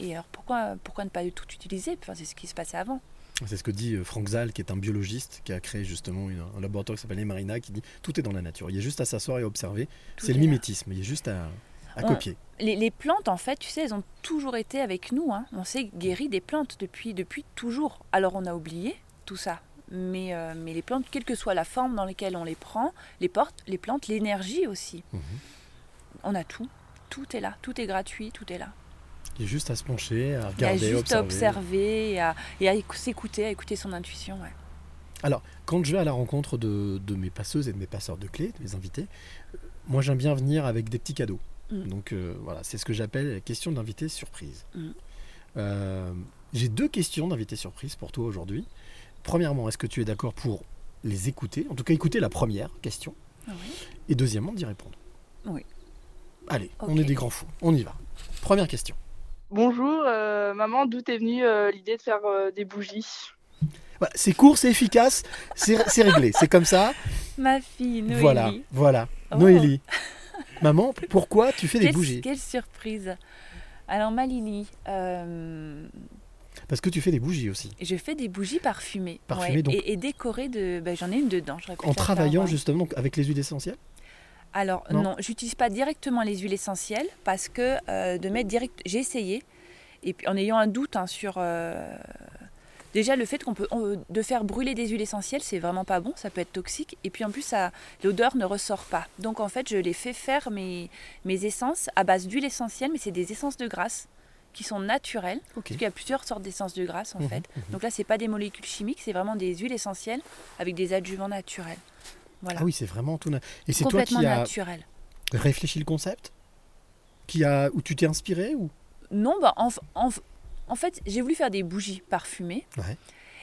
Et alors pourquoi pourquoi ne pas tout utiliser Enfin, c'est ce qui se passait avant. C'est ce que dit euh, Frank Zal, qui est un biologiste, qui a créé justement une- un laboratoire qui s'appelle les Marina, qui dit tout est dans la nature. Il y a juste à s'asseoir et à observer. C'est le mimétisme. Il y a juste à, à On- copier. Les, les plantes, en fait, tu sais, elles ont toujours été avec nous. hein. On s'est guéri des plantes depuis depuis toujours. Alors on a oublié tout ça. Mais, euh, mais les plantes, quelle que soit la forme dans laquelle on les prend, les portes, les plantes, l'énergie aussi. Mhm. On a tout. Tout est là. Tout est gratuit. Tout est là. Il y a juste à se pencher, à Il y a regarder, juste observer. à observer et à, et à écou- s'écouter, à écouter son intuition. ouais. Alors, quand je vais à la rencontre de, de mes passeuses et de mes passeurs de clés, de mes invités, moi j'aime bien venir avec des petits cadeaux. Mm. Donc euh, voilà, c'est ce que j'appelle la question d'invité surprise. Mm. Euh, J'ai deux questions d'invité surprise pour toi aujourd'hui. Premièrement, est-ce que tu es d'accord pour les écouter? En tout cas, écouter la première question. Oui. Et deuxièmement, d'y répondre. Oui. Allez, on est des grands fous. On y va. Première question. Bonjour, euh, maman, d'où est venue euh, l'idée de faire euh, des bougies? Voilà, c'est court, c'est efficace, c'est c'est réglé. C'est comme ça. Ma fille, Noélie. Voilà, voilà. Oh. Noélie. Maman, pourquoi tu fais des Quelle, bougies quelle surprise. Alors, ma Lily, euh, Parce que tu fais des bougies aussi. je fais des bougies parfumées. Parfumées, ouais, donc- et, et décorées de. ben, J'en ai une dedans. pu En travaillant ouais. justement donc, avec les huiles essentielles Alors Non. non, j'utilise pas directement les huiles essentielles parce que euh, de mettre direct, j'ai essayé et puis en ayant un doute hein, sur euh, déjà le fait qu'on peut on- de faire brûler des huiles essentielles, c'est vraiment pas bon, ça peut être toxique et puis en plus ça l'odeur ne ressort pas. Donc en fait, je les fais faire mes mes essences à base d'huile essentielle, mais c'est des essences de grâce qui sont naturelles Ok. parce qu'il y a plusieurs sortes d'essences de grâce en Mhm, fait. mhm. Donc là, c'est pas des molécules chimiques, c'est vraiment des huiles essentielles avec des adjuvants naturels. Voilà. Ah oui, c'est vraiment tout. na- Et c'est toi Complètement qui as naturel. réfléchi le concept? Qui a, Où tu t'es inspiré ou... Non, bah, en, en- en fait, j'ai voulu faire des bougies parfumées. Ouais.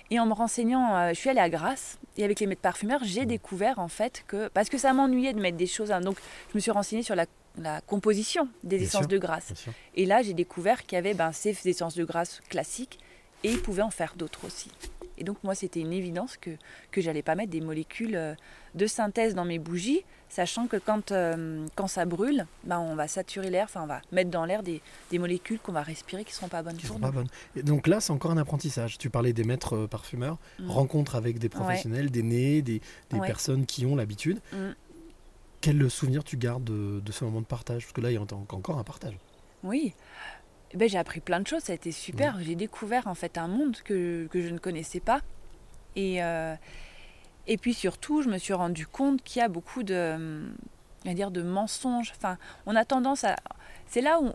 Et en me renseignant, euh, je suis allée à Grasse. Et avec les maîtres parfumeurs, j'ai découvert en fait que. Parce que ça m'ennuyait de mettre des choses. hein, donc, je me suis renseignée sur la, la composition des Bien essences sûr. de sûr. Et là, j'ai découvert qu'il y avait ben, ces essences de grâce classiques. Et ils pouvaient en faire d'autres aussi. Et donc, moi, c'était une évidence que, que j'allais pas mettre des molécules euh, de synthèse dans mes bougies, sachant que quand, euh, quand ça brûle, ben, on va saturer l'air, enfin, on va mettre dans l'air des, des molécules qu'on va respirer qui ne sont pas bonnes pour nous. pas bonnes. Et donc là, c'est encore un apprentissage. Tu parlais des maîtres euh, parfumeurs, Mm. rencontre avec des professionnels, des nés, des, des Ouais. personnes qui ont l'habitude. Mm. Quel souvenir tu gardes de, de ce moment de partage? Parce que là, il y a en- encore un partage. Oui. Eh ben, j'ai appris plein de choses, ça a été super. J'ai découvert en fait un monde que, que je ne connaissais pas. Et, euh, et puis surtout, je me suis rendu compte qu'il y a beaucoup de, hum, dire, de mensonges. Enfin, on a tendance à... C'est là où...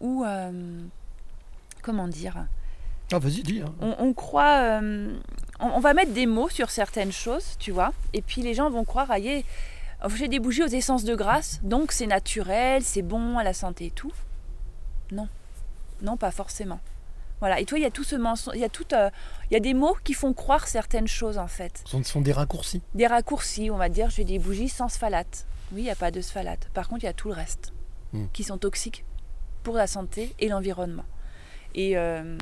où euh, comment dire? Ah, vas-y, dis. hein. on, on croit. euh, on, on va mettre des mots sur certaines choses, tu vois, et puis les gens vont croire, yé, j'ai des bougies aux essences de grâce, donc c'est naturel, c'est bon à la santé et tout. Non, non, pas forcément. Voilà. Et toi, il y a tout ce mensonge, il y a tout, euh, il y a des mots qui font croire certaines choses en fait. Ce sont, des raccourcis. Des raccourcis, on va dire, je vais des bougies sans sphalate. Oui, il n'y a pas de sphalate. Par contre, il y a tout le reste Hmm. qui sont toxiques pour la santé et l'environnement. Et, euh,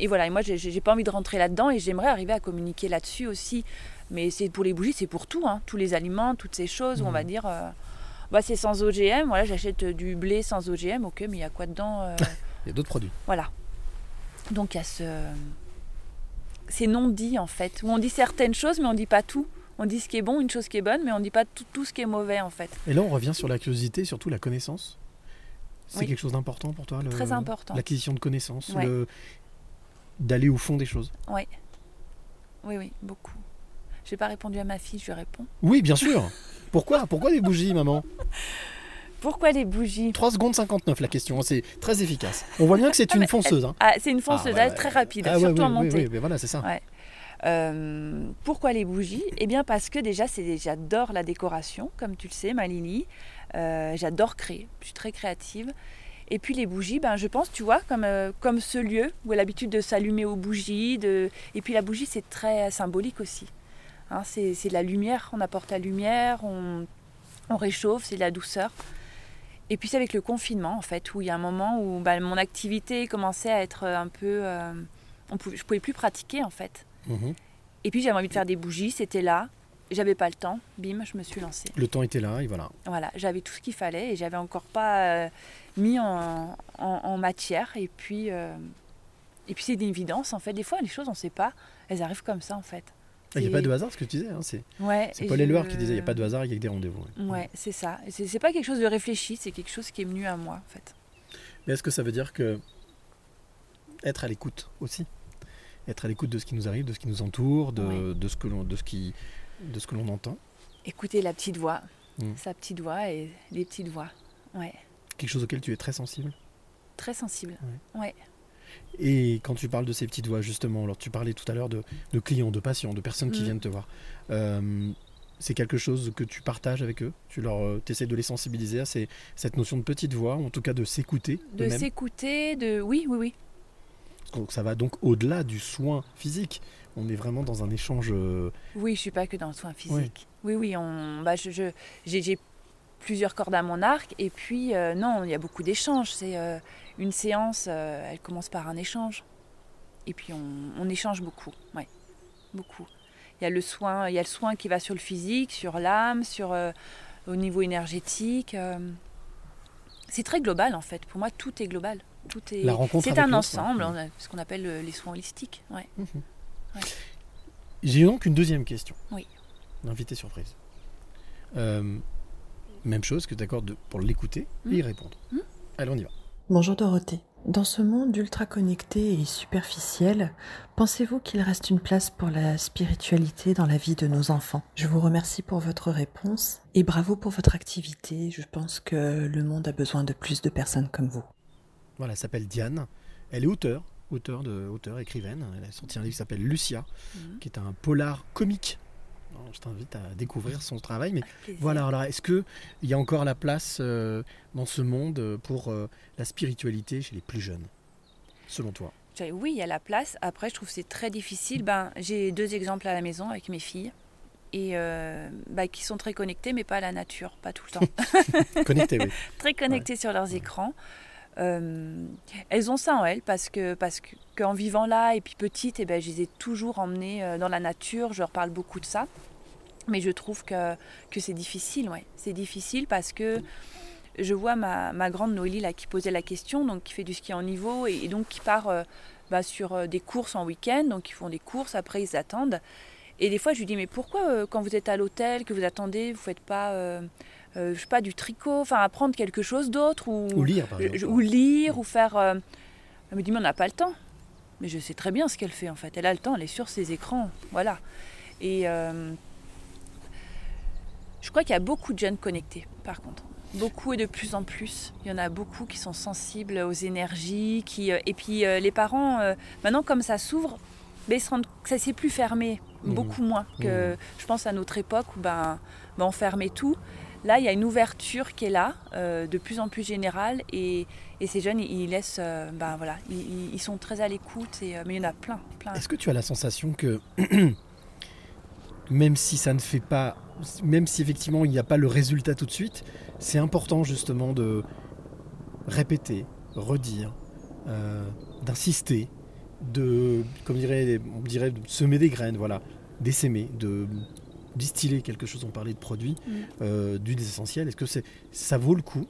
et voilà, et moi, j'ai- j'ai pas envie de rentrer là-dedans et j'aimerais arriver à communiquer là-dessus aussi. Mais c'est pour les bougies, c'est pour tout, hein. tous les aliments, toutes ces choses où on va dire, euh, bah, c'est sans OGM. Voilà, j'achète du blé sans OGM, ok, mais il y a quoi dedans euh, [laughs] Il y a d'autres produits. Voilà. Donc il y a ce. C'est non dit en fait, où on dit certaines choses, mais on dit pas tout. On dit ce qui est bon, une chose qui est bonne, mais on dit pas tout, tout ce qui est mauvais en fait. Et là, on revient sur la curiosité, surtout la connaissance. C'est Oui. quelque chose d'important pour toi le- Très important. L'acquisition de connaissances, Ouais. le- d'aller au fond des choses. Oui. Oui, oui, beaucoup. J'ai pas répondu à ma fille, je lui réponds. Oui, bien sûr. Pourquoi? Pourquoi des bougies, maman? [laughs] Pourquoi les bougies 3 secondes 59 la question, c'est très efficace. On voit bien que c'est une fonceuse. hein. Ah, c'est une fonceuse, Ah, ouais, elle est ouais. très rapide, Ah, ouais, surtout oui, en oui, montée. oui, mais voilà, c'est ça. Ouais. Euh, pourquoi les bougies? Eh bien parce que déjà, c'est j'adore la décoration, comme tu le sais, Malini. Euh, j'adore créer, je suis très créative. Et puis les bougies, ben, je pense, tu vois, comme, euh, comme ce lieu où elle a l'habitude de s'allumer aux bougies. De... Et puis la bougie, c'est très symbolique aussi. Hein, c'est c'est de la lumière, on apporte la lumière, on, on réchauffe, c'est de la douceur. Et puis c'est avec le confinement, en fait, où il y a un moment où ben, mon activité commençait à être un peu... euh, on pouvait, je pouvais plus pratiquer, en fait. Mhm. Et puis j'avais envie de faire des bougies, c'était là. J'avais pas le temps, bim, je me suis lancée. Le temps était là et voilà. Voilà, j'avais tout ce qu'il fallait et j'avais encore pas euh, mis en, en- en matière. Et puis, euh, et puis c'est une évidence en fait. Des fois, les choses on sait pas, elles arrivent comme ça en fait. Il n'y a pas de hasard, ce que tu disais. hein, c'est Ouais, Paul je- Éluard qui disait il n'y a pas de hasard, il y a que des rendez-vous. ouais. Ouais, c'est ça. Et C'est c'est pas quelque chose de réfléchi, c'est quelque chose qui est venu à moi en fait. Mais est-ce que ça veut dire que être à l'écoute aussi Être à l'écoute de ce qui nous arrive, de ce qui nous entoure, de, Oui. de ce que l'on de ce qui de ce que l'on entend? Écouter la petite voix, Mm. sa petite voix et les petites voix. Ouais, Quelque chose auquel tu es très sensible? Très sensible. Ouais. Et quand tu parles de ces petites voix, justement, alors tu parlais tout à l'heure de, de clients, de patients, de personnes qui Mm. viennent te voir. Euh, c'est quelque chose que tu partages avec eux? Tu leur essaies de les sensibiliser à ces- cette notion de petite voix, en tout cas de s'écouter De s'écouter, de. Oui, oui, oui. Donc ça va donc au-delà du soin physique. On est vraiment dans un échange. euh, Oui, je suis pas que dans le soin physique. Oui, oui, on, bah, je, je- j'ai, j'ai plusieurs cordes à mon arc et puis euh, non, il y a beaucoup d'échanges. C'est euh, une séance, euh, elle commence par un échange et puis on, on échange beaucoup, ouais, beaucoup. Il y a le soin, il y a le soin qui va sur le physique, sur l'âme, sur au niveau énergétique. c'est très global en fait. Pour moi, tout est global. Tout est. La rencontre c'est un ensemble, on a ce qu'on appelle les soins holistiques. Ouais. J'ai donc une deuxième question. Oui. L'invité surprise. Même chose que d'accord pour l'écouter et y répondre. Mm. Allez, on y va. Bonjour Dorothée. Dans ce monde ultra connecté et superficiel, pensez-vous qu'il reste une place pour la spiritualité dans la vie de nos enfants? Je vous remercie pour votre réponse et bravo pour votre activité. Je pense que le monde a besoin de plus de personnes comme vous. Voilà, elle s'appelle Diane. Elle est auteure, auteure de auteure, écrivaine. Elle a sorti un livre qui s'appelle Lucia, Mhm. qui est un polar comique. Je t'invite à découvrir son travail. Mais voilà, alors est-ce que il y a encore la place euh, dans ce monde euh, pour euh, la spiritualité chez les plus jeunes, selon toi? Oui, il y a la place. Après, je trouve que c'est très difficile. Ben, j'ai deux exemples à la maison avec mes filles. Et euh, bah, qui sont très connectées, mais pas à la nature, pas tout le temps. [laughs] Connectées, oui. [laughs] très connectées sur leurs écrans. Euh, elles ont ça en elles parce que parce que qu'en vivant là et puis petite, eh ben, je les ai toujours emmenées dans la nature. Je leur parle beaucoup de ça. Mais je trouve que, que c'est difficile, ouais. C'est difficile parce que je vois ma, ma grande Noélie là, qui posait la question, donc qui fait du ski en niveau et, et donc qui part euh, bah, sur euh, des courses en week-end. Donc ils font des courses, après ils attendent. Et des fois, je lui dis, mais pourquoi euh, quand vous êtes à l'hôtel, que vous attendez, vous faites pas, je sais pas, du tricot, enfin apprendre quelque chose d'autre ou, Ou lire, par exemple. ou lire, ou faire. Elle me dit, mais on n'a pas le temps. Mais je sais très bien ce qu'elle fait en fait. Elle a le temps, elle est sur ses écrans, voilà. Et je crois qu'il y a beaucoup de jeunes connectés, par contre. Beaucoup et de plus en plus. Il y en a beaucoup qui sont sensibles aux énergies. Qui, euh, et puis euh, les parents, euh, maintenant comme ça s'ouvre, ben, ça s'est plus fermé, Mhm. beaucoup moins que Mhm. je pense à notre époque où ben, ben, on fermait tout. Là, il y a une ouverture qui est là, euh, de plus en plus générale, et, et ces jeunes, ils, ils laissent, euh, ben voilà, ils- ils, ils sont très à l'écoute, et, euh, mais il y en a plein, plein. Est-ce que tu as la sensation que même si ça ne fait pas, même si effectivement il n'y a pas le résultat tout de suite, c'est important justement de répéter, redire, euh, d'insister, de, comme dirait, on dirait, de semer des graines, voilà, d'essaimer, de distiller quelque chose. On parlait de produits, Mm. euh, d'huiles essentielles. Est-ce que c'est, ça vaut le coup?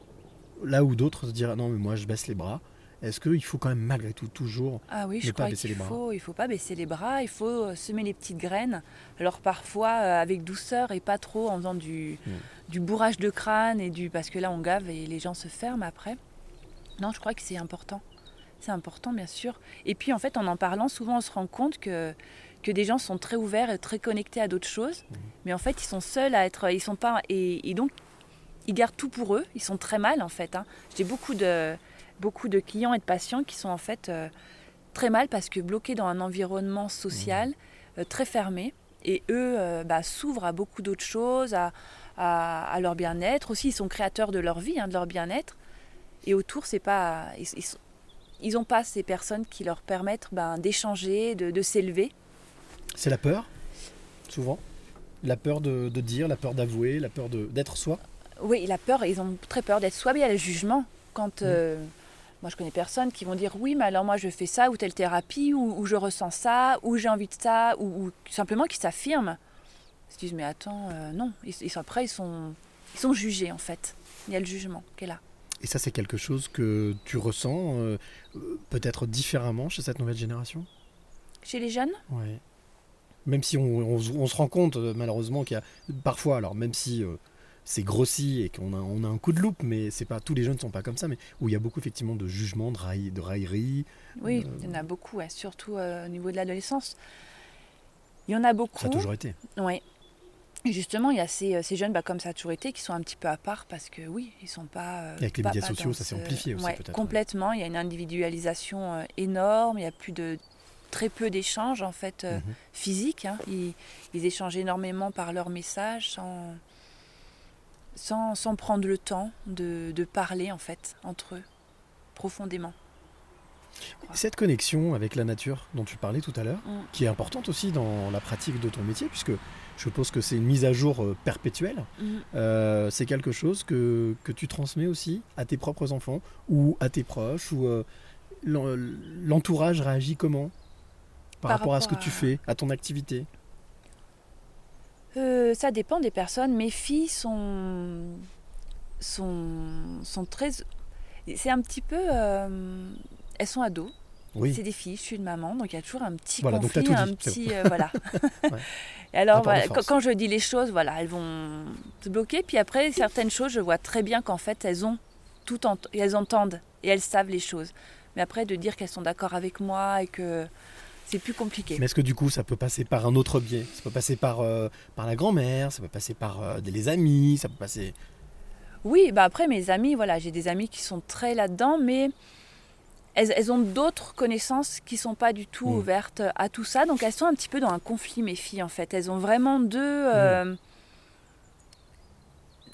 Là où d'autres se diront non mais moi je baisse les bras. Est-ce qu'il faut quand même malgré tout toujours Ah oui, ne je pas crois baisser les bras? faut, il faut pas baisser les bras, il faut euh, semer les petites graines. Alors parfois euh, avec douceur et pas trop en faisant du, Mm. du bourrage de crâne et du parce que là on gave et les gens se ferment après. Non, je crois que c'est important. C'est important bien sûr. Et puis en fait en en parlant, souvent on se rend compte que que des gens sont très ouverts et très connectés à d'autres choses, Mm. mais en fait ils sont seuls à être, ils sont pas et, et donc ils gardent tout pour eux. Ils sont très mal en fait. hein. J'ai beaucoup de beaucoup de clients et de patients qui sont en fait euh, très mal parce que bloqués dans un environnement social euh, très fermé. Et eux euh, bah, s'ouvrent à beaucoup d'autres choses, à, à- à leur bien-être. Aussi, ils sont créateurs de leur vie, hein, de leur bien-être. Et autour, c'est pas, ils, n'ont pas ces personnes qui leur permettent ben, d'échanger, de, de s'élever. C'est la peur, souvent? La peur de, de dire, la peur d'avouer, la peur d'être soi? Oui, la peur, ils ont très peur d'être soit bien le jugement. Quand euh, moi je connais personne qui vont dire oui, mais alors moi je fais ça ou telle thérapie ou, ou je ressens ça ou j'ai envie de ça ou, ou simplement qui s'affirment. Ils se disent mais attends, euh, non. Ils, ils sont après ils sont ils sont jugés en fait. Il y a le jugement qui est là. Et ça, c'est quelque chose que tu ressens euh, peut-être différemment chez cette nouvelle génération? Chez les jeunes, Ouais. Même si on, on- on se rend compte euh, malheureusement qu'il y a parfois, alors même si euh, c'est grossi et qu'on a, on a un coup de loupe, mais c'est pas tous les jeunes ne sont pas comme ça, mais où il y a beaucoup effectivement de jugement, de, raille- de raillerie. oui, Euh, il y en a beaucoup, ouais, surtout euh, au niveau de l'adolescence. Il y en a beaucoup. Ça a toujours été. Oui. Et justement, il y a ces, euh, ces jeunes, bah, comme ça a toujours été, qui sont un petit peu à part parce que oui, ils sont pas. euh, Avec les pas- médias pas sociaux, ça s'est amplifié aussi, Ouais, peut-être. Complètement. Il y a une individualisation énorme. Il y a plus de très peu d'échanges en fait Mhm. physiques. hein. Ils, ils échangent énormément par leurs messages sans, sans, sans prendre le temps de, de parler en fait entre eux profondément. Cette connexion avec la nature dont tu parlais tout à l'heure, Mm. qui est importante aussi dans la pratique de ton métier, puisque je suppose que c'est une mise à jour euh, perpétuelle, Mhm. euh, c'est quelque chose que, que tu transmets aussi à tes propres enfants ou à tes proches, ou euh, l'en- l'entourage réagit comment par, Par rapport à ce que tu fais, à ton activité? Euh, ça dépend des personnes. Mes filles sont, sont, sont très. C'est un petit peu. euh, elles sont ados. Oui. C'est des filles, je suis une maman, donc il y a toujours un petit Voilà, donc t'as conflit, tout un dit, petit. bon. euh, voilà. [laughs] Ouais. Et alors, voilà, quand, je dis les choses, voilà, elles vont se bloquer. Puis après, certaines choses, je vois très bien qu'en fait, elles ont tout ent- elles entendent et elles savent les choses. Mais après, de dire qu'elles sont d'accord avec moi et que c'est plus compliqué. Mais est-ce que du coup ça peut passer par un autre biais? Ça peut passer par, euh, par la grand-mère, ça peut passer par euh, les amis, ça peut passer... Oui, bah après mes amis, voilà, j'ai des amis qui sont très là-dedans, mais elles, elles ont d'autres connaissances qui sont pas du tout Mm. ouvertes à tout ça, donc elles sont un petit peu dans un conflit, mes filles en fait. Elles ont vraiment deux, euh,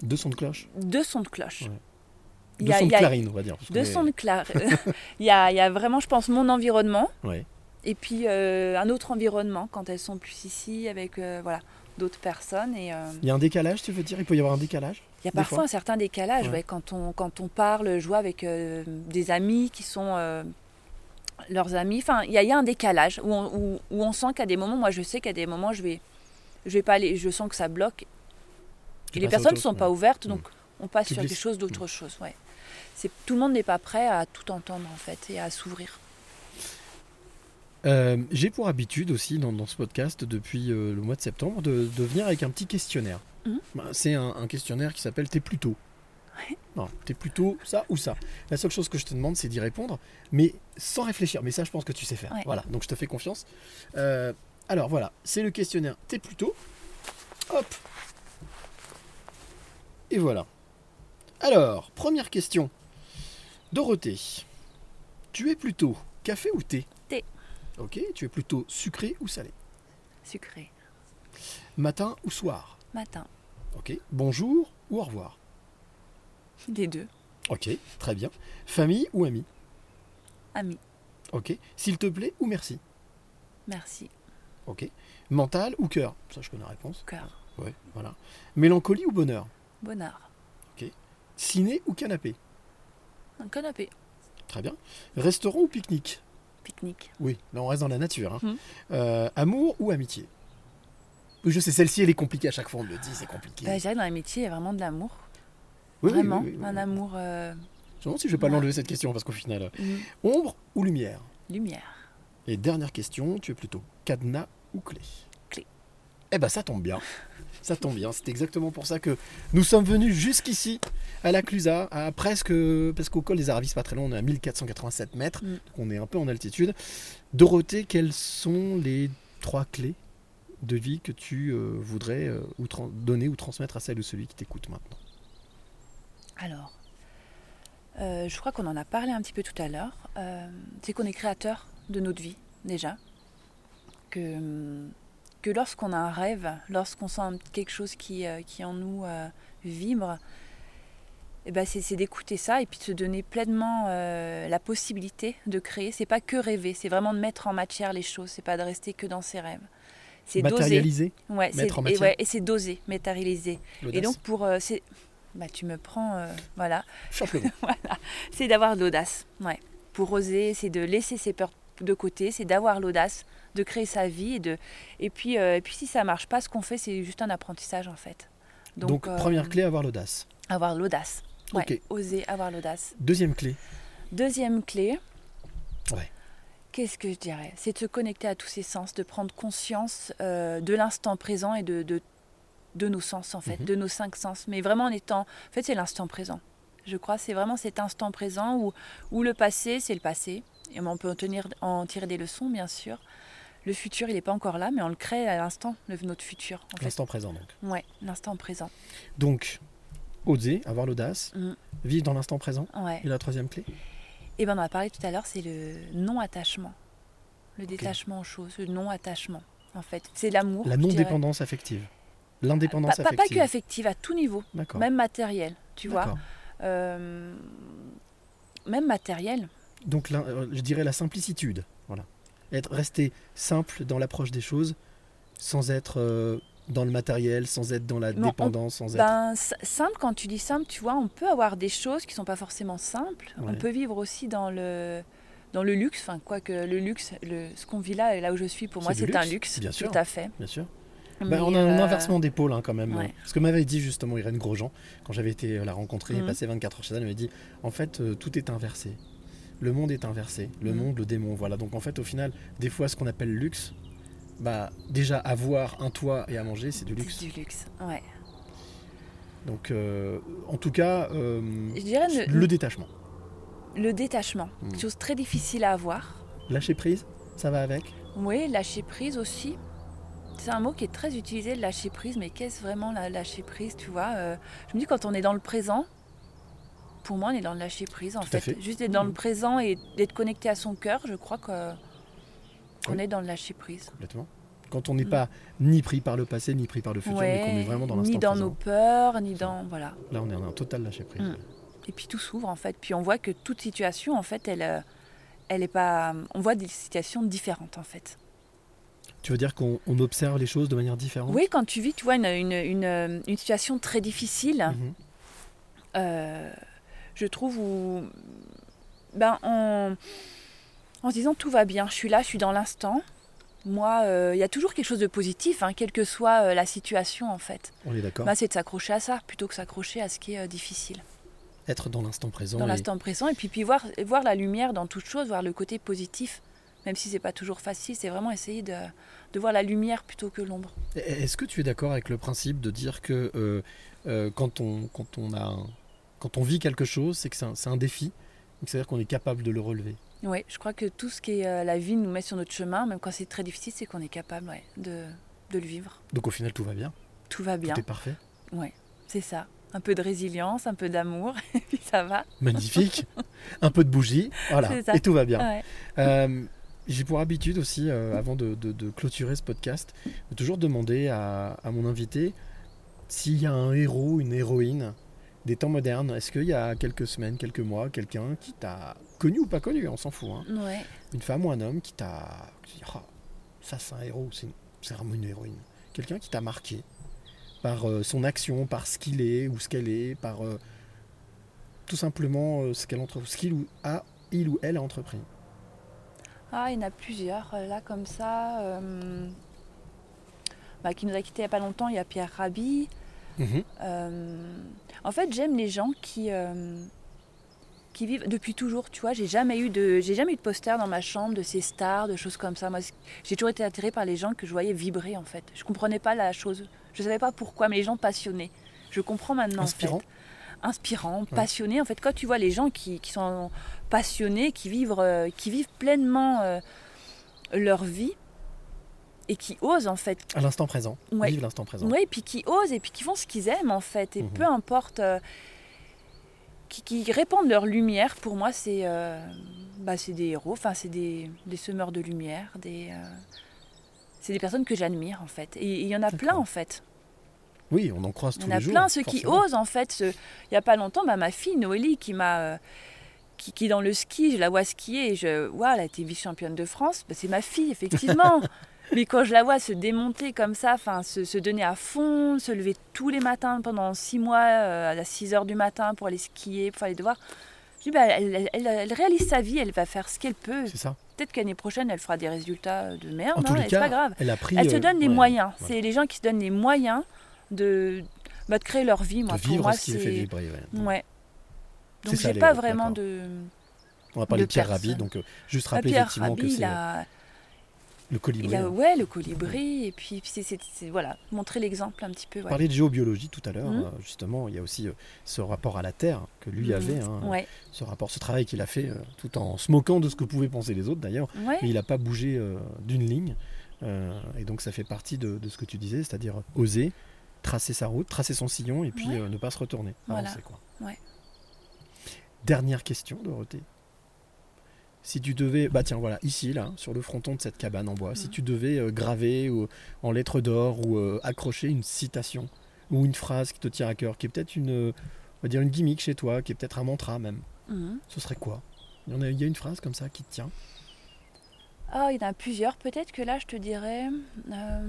Deux sons de cloche? deux sons de cloche. Ouais. Deux sons de clarine, on va dire. Deux sons de clarine. [laughs] [laughs] il, y a, il y a vraiment, je pense, mon environnement Ouais. Et puis euh, un autre environnement quand elles sont plus ici avec euh, voilà d'autres personnes et euh, Il y a un décalage, tu veux dire? Il peut y avoir un décalage Il y a parfois fois? un certain décalage Ouais. ouais, quand, on, quand on parle, je vois avec euh, des amis qui sont euh, leurs amis. Enfin, il y, a- il y a un décalage où on, où- où on sent qu'à des moments, moi je sais qu'à des moments, je vais, je vais pas aller, je sens que ça bloque. Et les personnes ne sont chose, pas ouvertes, Mm. donc on passe Tu sur des glisses. choses d'autre chose. Ouais. C'est, tout le monde n'est pas prêt à tout entendre en fait et à s'ouvrir. Euh, J'ai pour habitude aussi dans, dans ce podcast depuis euh, le mois de septembre de, de venir avec un petit questionnaire. Mhm. Bah, C'est un, un questionnaire qui s'appelle T'es plutôt. Non, t'es plutôt ça ou ça. La seule chose que je te demande, c'est d'y répondre, mais sans réfléchir. Mais ça, je pense que tu sais faire. Ouais. Voilà, donc je te fais confiance. Euh, alors voilà, c'est le questionnaire T'es plutôt. Hop. Et voilà. Alors, première question. Dorothée, tu es plutôt café ou thé? Thé. Ok, tu es plutôt sucré ou salé Sucré. Matin ou soir Matin. Ok. Bonjour ou au revoir Les deux. Ok, très bien. Famille ou amis Amis. Ok. S'il te plaît ou merci Merci. Ok. Mental ou cœur Ça, je connais la réponse. Cœur. Ouais, voilà. Mélancolie ou bonheur Bonheur. Ok. Ciné ou canapé Un canapé. Très bien. Restaurant ou pique-nique Pique-nique. Oui, là on reste dans la nature. hein. Mhm. Euh, amour ou amitié? Je sais, celle-ci elle est compliquée à chaque fois, on me le dit, c'est compliqué. Bah, je dirais que dans l'amitié, il y a vraiment de l'amour. Oui, vraiment. oui, oui, oui. Un amour. euh, Je me demande si je vais pas Ouais. l'enlever cette question parce qu'au final. euh, Mhm. Ombre ou lumière? Lumière. Et dernière question, tu es plutôt cadenas ou clé? Clé. Eh ben ça tombe bien. Ça tombe bien. C'est exactement pour ça que nous sommes venus jusqu'ici, à la Clusa, à presque. Parce qu'au col des Aravis, c'est pas très loin, on est à 1487 mètres. Mm. Donc on est un peu en altitude. Dorothée, quelles sont les trois clés de vie que tu euh, voudrais euh, ou donner ou transmettre à celle ou celui qui t'écoute maintenant? Alors, euh, je crois qu'on en a parlé un petit peu tout à l'heure. C'est qu'on est créateur de notre vie, déjà. Que, que lorsqu'on a un rêve, lorsqu'on sent quelque chose qui, qui en nous vibre, eh ben c'est, d'écouter ça et puis de se donner pleinement euh, la possibilité de créer. C'est pas que rêver, c'est vraiment de mettre en matière les choses, c'est pas de rester que dans ses rêves. C'est doser. Matérialiser Ouais, c'est- Mettre en et, matière. ouais, et c'est doser, matérialiser. Et donc pour euh, c'est bah tu me prends euh, voilà. [laughs] Voilà, c'est d'avoir de l'audace. Ouais. Pour oser, c'est de laisser ses peurs de côté, c'est d'avoir l'audace de créer sa vie et de et puis et puis si ça marche pas ce qu'on fait, c'est juste un apprentissage en fait. Donc, première clé, avoir l'audace. avoir l'audace. Ouais, oser avoir l'audace. Deuxième clé. Deuxième clé, Ouais. qu'est-ce que je dirais? C'est de se connecter à tous ses sens, de prendre conscience euh, de l'instant présent et de, de, de nos sens, en fait, Mhm. de nos cinq sens. Mais vraiment en étant. En fait, c'est l'instant présent. Je crois c'est vraiment cet instant présent où, où le passé, c'est le passé. Et on peut en, tenir, en tirer des leçons, bien sûr. Le futur, il n'est pas encore là, mais on le crée à l'instant, notre futur. L'instant présent donc. Ouais, l'instant présent. Donc, oser, avoir l'audace, Mm. vivre dans l'instant présent. Ouais. Et la troisième clé Et ben on en a parlé tout à l'heure, c'est le non-attachement. Le détachement aux choses, le non-attachement, en fait. C'est l'amour. La non-dépendance affective. L'indépendance Pas, pas- pas affective. que affective, à tout niveau. Même matériel, tu vois. Euh, même matériel. Donc, la- euh, je dirais la simplicitude. Voilà. Être resté simple dans l'approche des choses, sans être euh, dans le matériel, sans être dans la on- dépendance, sans être. Ben, simple, quand tu dis simple, tu vois, on peut avoir des choses qui sont pas forcément simples. On peut vivre aussi dans le dans le luxe, enfin quoique le luxe, le, ce qu'on vit là là où je suis, pour moi C'est un luxe, bien sûr. tout à fait. Bien sûr. Ben, on a un euh, inversement d'épaule hein, quand même. ouais. Ce que m'avait dit justement Irène Grosjean, quand j'avais été la rencontrer et Mhm. passé 24 heures chez elle, elle m'avait dit en fait, euh, tout est inversé. Le monde est inversé. Le Mhm. monde, le démon. Voilà. Donc en fait, au final, des fois, ce qu'on appelle luxe, bah, déjà avoir un toit et à manger, c'est du luxe. C'est du luxe, ouais. Donc, euh, en tout cas, euh, Je dirais le- le détachement. Le détachement, Mm. quelque chose très difficile à avoir. Lâcher prise, ça va avec? Oui, lâcher prise aussi. C'est un mot qui est très utilisé, lâcher prise, mais qu'est-ce vraiment la lâcher prise, tu vois euh, Je me dis quand on est dans le présent, pour moi on est dans le lâcher prise en fait. fait. Juste d'être dans le présent et d'être connecté à son cœur, je crois que Oui. est dans le lâcher prise. Complètement. Quand on n'est pas ni pris par le passé, ni pris par le futur, mais qu'on est vraiment dans ni l'instant dans présent. nos peurs, ni dans voilà. Là, on est en un total lâcher prise. Mm. Et puis tout s'ouvre en fait. Puis on voit que toute situation en fait, elle, euh, elle est pas. On voit des situations différentes en fait. Tu veux dire qu'on on observe les choses de manière différente? Oui, quand tu vis, tu vois, une, une, une- une situation très difficile, Mhm. euh, je trouve où, ben, en, en se disant tout va bien, je suis là, je suis dans l'instant. Moi, euh, il y a toujours quelque chose de positif, hein, quelle que soit euh, la situation en fait. On est d'accord. Ben, c'est de s'accrocher à ça plutôt que s'accrocher à ce qui est euh, difficile. Être dans l'instant présent. Dans et- l'instant présent, et puis, puis voir, voir la lumière dans toute chose, voir le côté positif, même si c'est pas toujours facile, c'est vraiment essayer de, de voir la lumière plutôt que l'ombre. Est-ce que tu es d'accord avec le principe de dire que quand, on, quand, on a un- quand on vit quelque chose, c'est que c'est un, défi, c'est-à-dire qu'on est capable de le relever Oui, je crois que tout ce que la vie nous met sur notre chemin, même quand c'est très difficile, c'est qu'on est capable ouais, de, de le vivre. Donc au final, tout va bien. Tout va bien. Tout est parfait. Ouais, c'est ça. Un peu de résilience, un peu d'amour, [laughs] et puis ça va. Magnifique. un peu de bougie, voilà, et tout va bien. Ouais. Euh, J'ai pour habitude aussi, euh, avant de, de- de clôturer ce podcast, de toujours demander à, à mon invité s'il y a un héros, une héroïne des temps modernes, est-ce qu'il y a quelques semaines, quelques mois, quelqu'un qui t'a connu ou pas connu, on s'en fout, hein, Ouais. une femme ou un homme qui t'a dit, Ah, ça c'est un héros, c'est vraiment une héroïne. Quelqu'un qui t'a marqué par euh, son action, par ce qu'il est ou ce qu'elle est, par euh, tout simplement euh, ce qu'elle entre, ce qu'il ou a, il ou elle a entrepris? Ah, il y en a plusieurs, là, comme ça. bah, qui nous a quittés il n'y a pas longtemps, il y a Pierre Rabhi. Mhm. Euh, en fait, j'aime les gens qui, euh, qui vivent depuis toujours, tu vois. J'ai jamais eu de, j'ai jamais eu de poster dans ma chambre de ces stars, de choses comme ça. Moi, j'ai toujours été attirée par les gens que je voyais vibrer, en fait. Je comprenais pas la chose. Je savais pas pourquoi, mais les gens passionnés. Je comprends maintenant. en fait. Inspirant. Inspirant, passionné. En fait, quand tu vois les gens qui, qui sont passionnés, qui vivent, euh, qui vivent pleinement leur vie et qui osent, en fait, À l'instant présent. Ouais. Vive l'instant présent. oui, et puis qui osent et puis qui font ce qu'ils aiment en fait. Et Mhm. peu importe, euh, qui, qui répandent leur lumière, pour moi, c'est euh, bah, des héros, enfin, c'est des, des semeurs de lumière, des, euh, c'est des personnes que j'admire en fait. Et il y en a plein en fait. Oui, on en croise Il tous y en a les jours. plein, ceux qui osent en fait. ce- Il n'y a pas longtemps, bah, ma fille Noélie qui m'a. euh, qui, qui est dans le ski, je la vois skier et je. Waouh, elle a été vice-championne de France. Bah, c'est ma fille, effectivement. [laughs] Mais quand je la vois se démonter comme ça, enfin, se, se donner à fond, se lever tous les matins pendant six mois euh, à 6 heures du matin pour aller skier, pour faire les devoirs, je dis, bah, elle, elle- elle- elle réalise sa vie, elle va faire ce qu'elle peut. C'est ça. Peut-être qu'année prochaine, elle fera des résultats de merde, hein, c'est pas grave. elle a pris, se euh, donne les ouais, moyens. voilà. C'est les gens qui se donnent les moyens de, bah, de créer leur vie. Moi, De pour vivre moi, ce qui les fait vibrer, ouais. Ouais. Donc j'ai pas vraiment de. On va parler de, Pierre. Rabhi, donc euh, juste Ah, rappeler Pierre effectivement Rabhi, que c'est a, le colibri. a ouais le colibri et puis puis c'est, voilà montrer l'exemple un petit peu. On ouais. parlait de géobiologie tout à l'heure, Mhm. euh, justement, il y a aussi euh, ce rapport à la Terre que lui Mhm. avait, hein, Ouais. ce rapport, ce travail qu'il a fait, euh, tout en se moquant de ce que pouvaient penser les autres d'ailleurs, Ouais. mais il n'a pas bougé euh, d'une ligne, euh, et donc ça fait partie de, de ce que tu disais, c'est-à-dire oser tracer sa route, tracer son sillon, et puis euh, ne pas se retourner. Voilà. avancer, quoi. Dernière question, Dorothée. Si tu devais, bah tiens voilà, ici là, sur le fronton de cette cabane en bois, si tu devais euh, graver ou, en lettres d'or ou euh, accrocher une citation ou une phrase qui te tient à cœur, qui est peut-être une, euh, on va dire une gimmick chez toi, qui est peut-être un mantra même, Mhm. ce serait quoi? Il y, en a, il y a une phrase comme ça qui te tient? Ah, il y en a plusieurs. Peut-être que là, je te dirais. euh,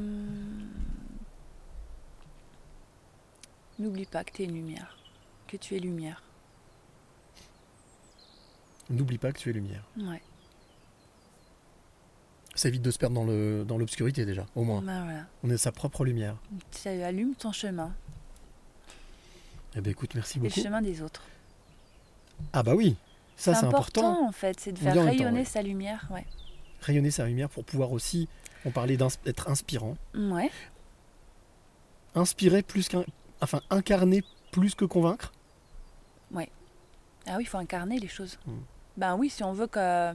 N'oublie pas que tu es une lumière. Que tu es lumière. N'oublie pas que tu es lumière. Ouais. Ça évite de se perdre dans le dans l'obscurité déjà, au moins. Voilà. On est sa propre lumière. Tu allumes ton chemin. Eh ben écoute, merci Et le beaucoup. chemin des autres. Ah bah oui, ça c'est important. important, en fait. C'est de faire temps, rayonner ouais. sa lumière. Ouais. Rayonner sa lumière pour pouvoir aussi, on parlait d'être inspirant, Ouais. inspirer plus qu'un, enfin incarner plus que convaincre. Ouais. Ah oui, il faut incarner les choses. Mm. Ben oui, si on veut que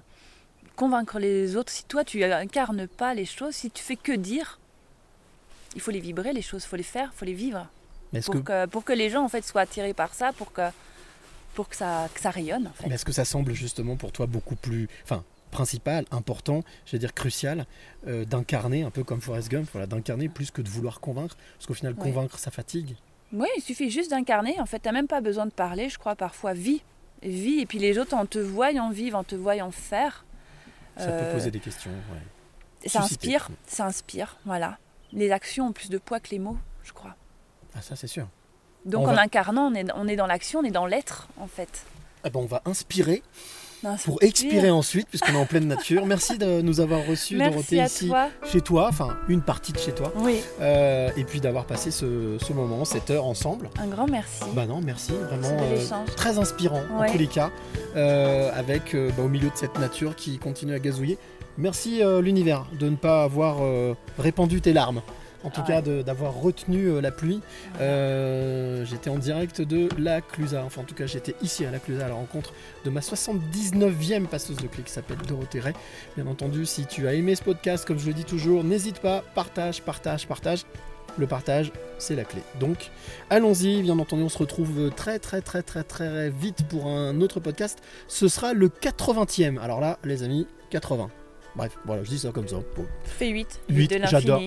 convaincre les autres, si toi tu incarnes pas les choses, si tu fais que dire, il faut les vibrer les choses, il faut les faire, il faut les vivre. Pour que, que... pour que les gens en fait soient attirés par ça, pour que pour que ça que ça rayonne en fait. mais est-ce que ça semble justement pour toi beaucoup plus, enfin principal, important, je vais dire crucial, euh, d'incarner un peu comme Forrest Gump, voilà, d'incarner plus que de vouloir convaincre, parce qu'au final Ouais. convaincre ça fatigue. Oui, il suffit juste d'incarner. En fait, t'as même pas besoin de parler, je crois parfois vie, vie, et puis les autres en te voyant vivre, en te voyant faire. Ça peut euh, poser des questions. ouais. Ça Susciter. inspire, ça inspire, voilà. Les actions ont plus de poids que les mots, je crois. Ah ça c'est sûr. Donc On en va- incarnant, on est, on est dans l'action, on est dans l'être, en fait. Ah ben, on va inspirer Pour expirer ensuite, puisqu'on est en pleine nature. Merci de nous avoir reçus, Dorothée, ici toi. chez toi, enfin une partie de chez toi. Oui. Euh, et puis d'avoir passé ce, ce moment, cette heure ensemble. Un grand merci. Bah non, merci, vraiment euh, très inspirant en tous les cas, euh, avec bah, au milieu de cette nature qui continue à gazouiller. Merci l'univers de ne pas avoir répandu tes larmes, en tout Ouais. cas d'avoir retenu euh, la pluie. Euh, j'étais en direct de la Clusa, enfin en tout cas j'étais ici à la Clusa à la rencontre de ma 79e passeuse de clé qui s'appelle Dorothée Ray. Bien entendu, si tu as aimé ce podcast, comme je le dis toujours, n'hésite pas, partage, partage, partage. Le partage, c'est la clé. Donc, allons-y. Bien entendu, on se retrouve très, très, très, très, très vite pour un autre podcast. Ce sera le 80e. Alors là, les amis, 80. Bref, voilà, je dis ça comme ça. Fais 8. 8, de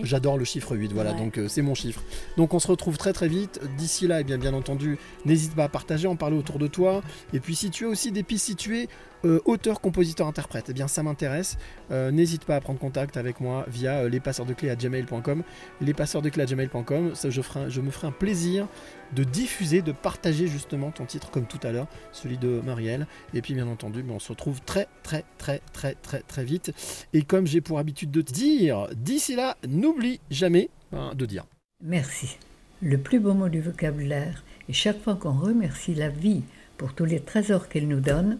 j'adore, le chiffre 8, voilà, Ouais. donc euh, c'est mon chiffre. Donc on se retrouve très très vite. D'ici là, et bien, bien entendu, n'hésite pas à partager, en parler autour de toi. Et puis si tu as aussi des pistes, si tu es euh, auteur, compositeur, interprète, eh bien ça m'intéresse. Euh, n'hésite pas à prendre contact avec moi via euh, à gmail.com. Lespasseursdeclés à gmail.com, ça je, ferai un- je me ferai un plaisir de diffuser, de partager justement ton titre comme tout à l'heure, celui de Marielle. Et puis bien entendu, ben, on se retrouve très très très très très très vite. Et comme j'ai pour habitude de te dire, d'ici là, n'oublie jamais ben, de dire. Merci. Le plus beau mot du vocabulaire. Et chaque fois qu'on remercie la vie pour tous les trésors qu'elle nous donne,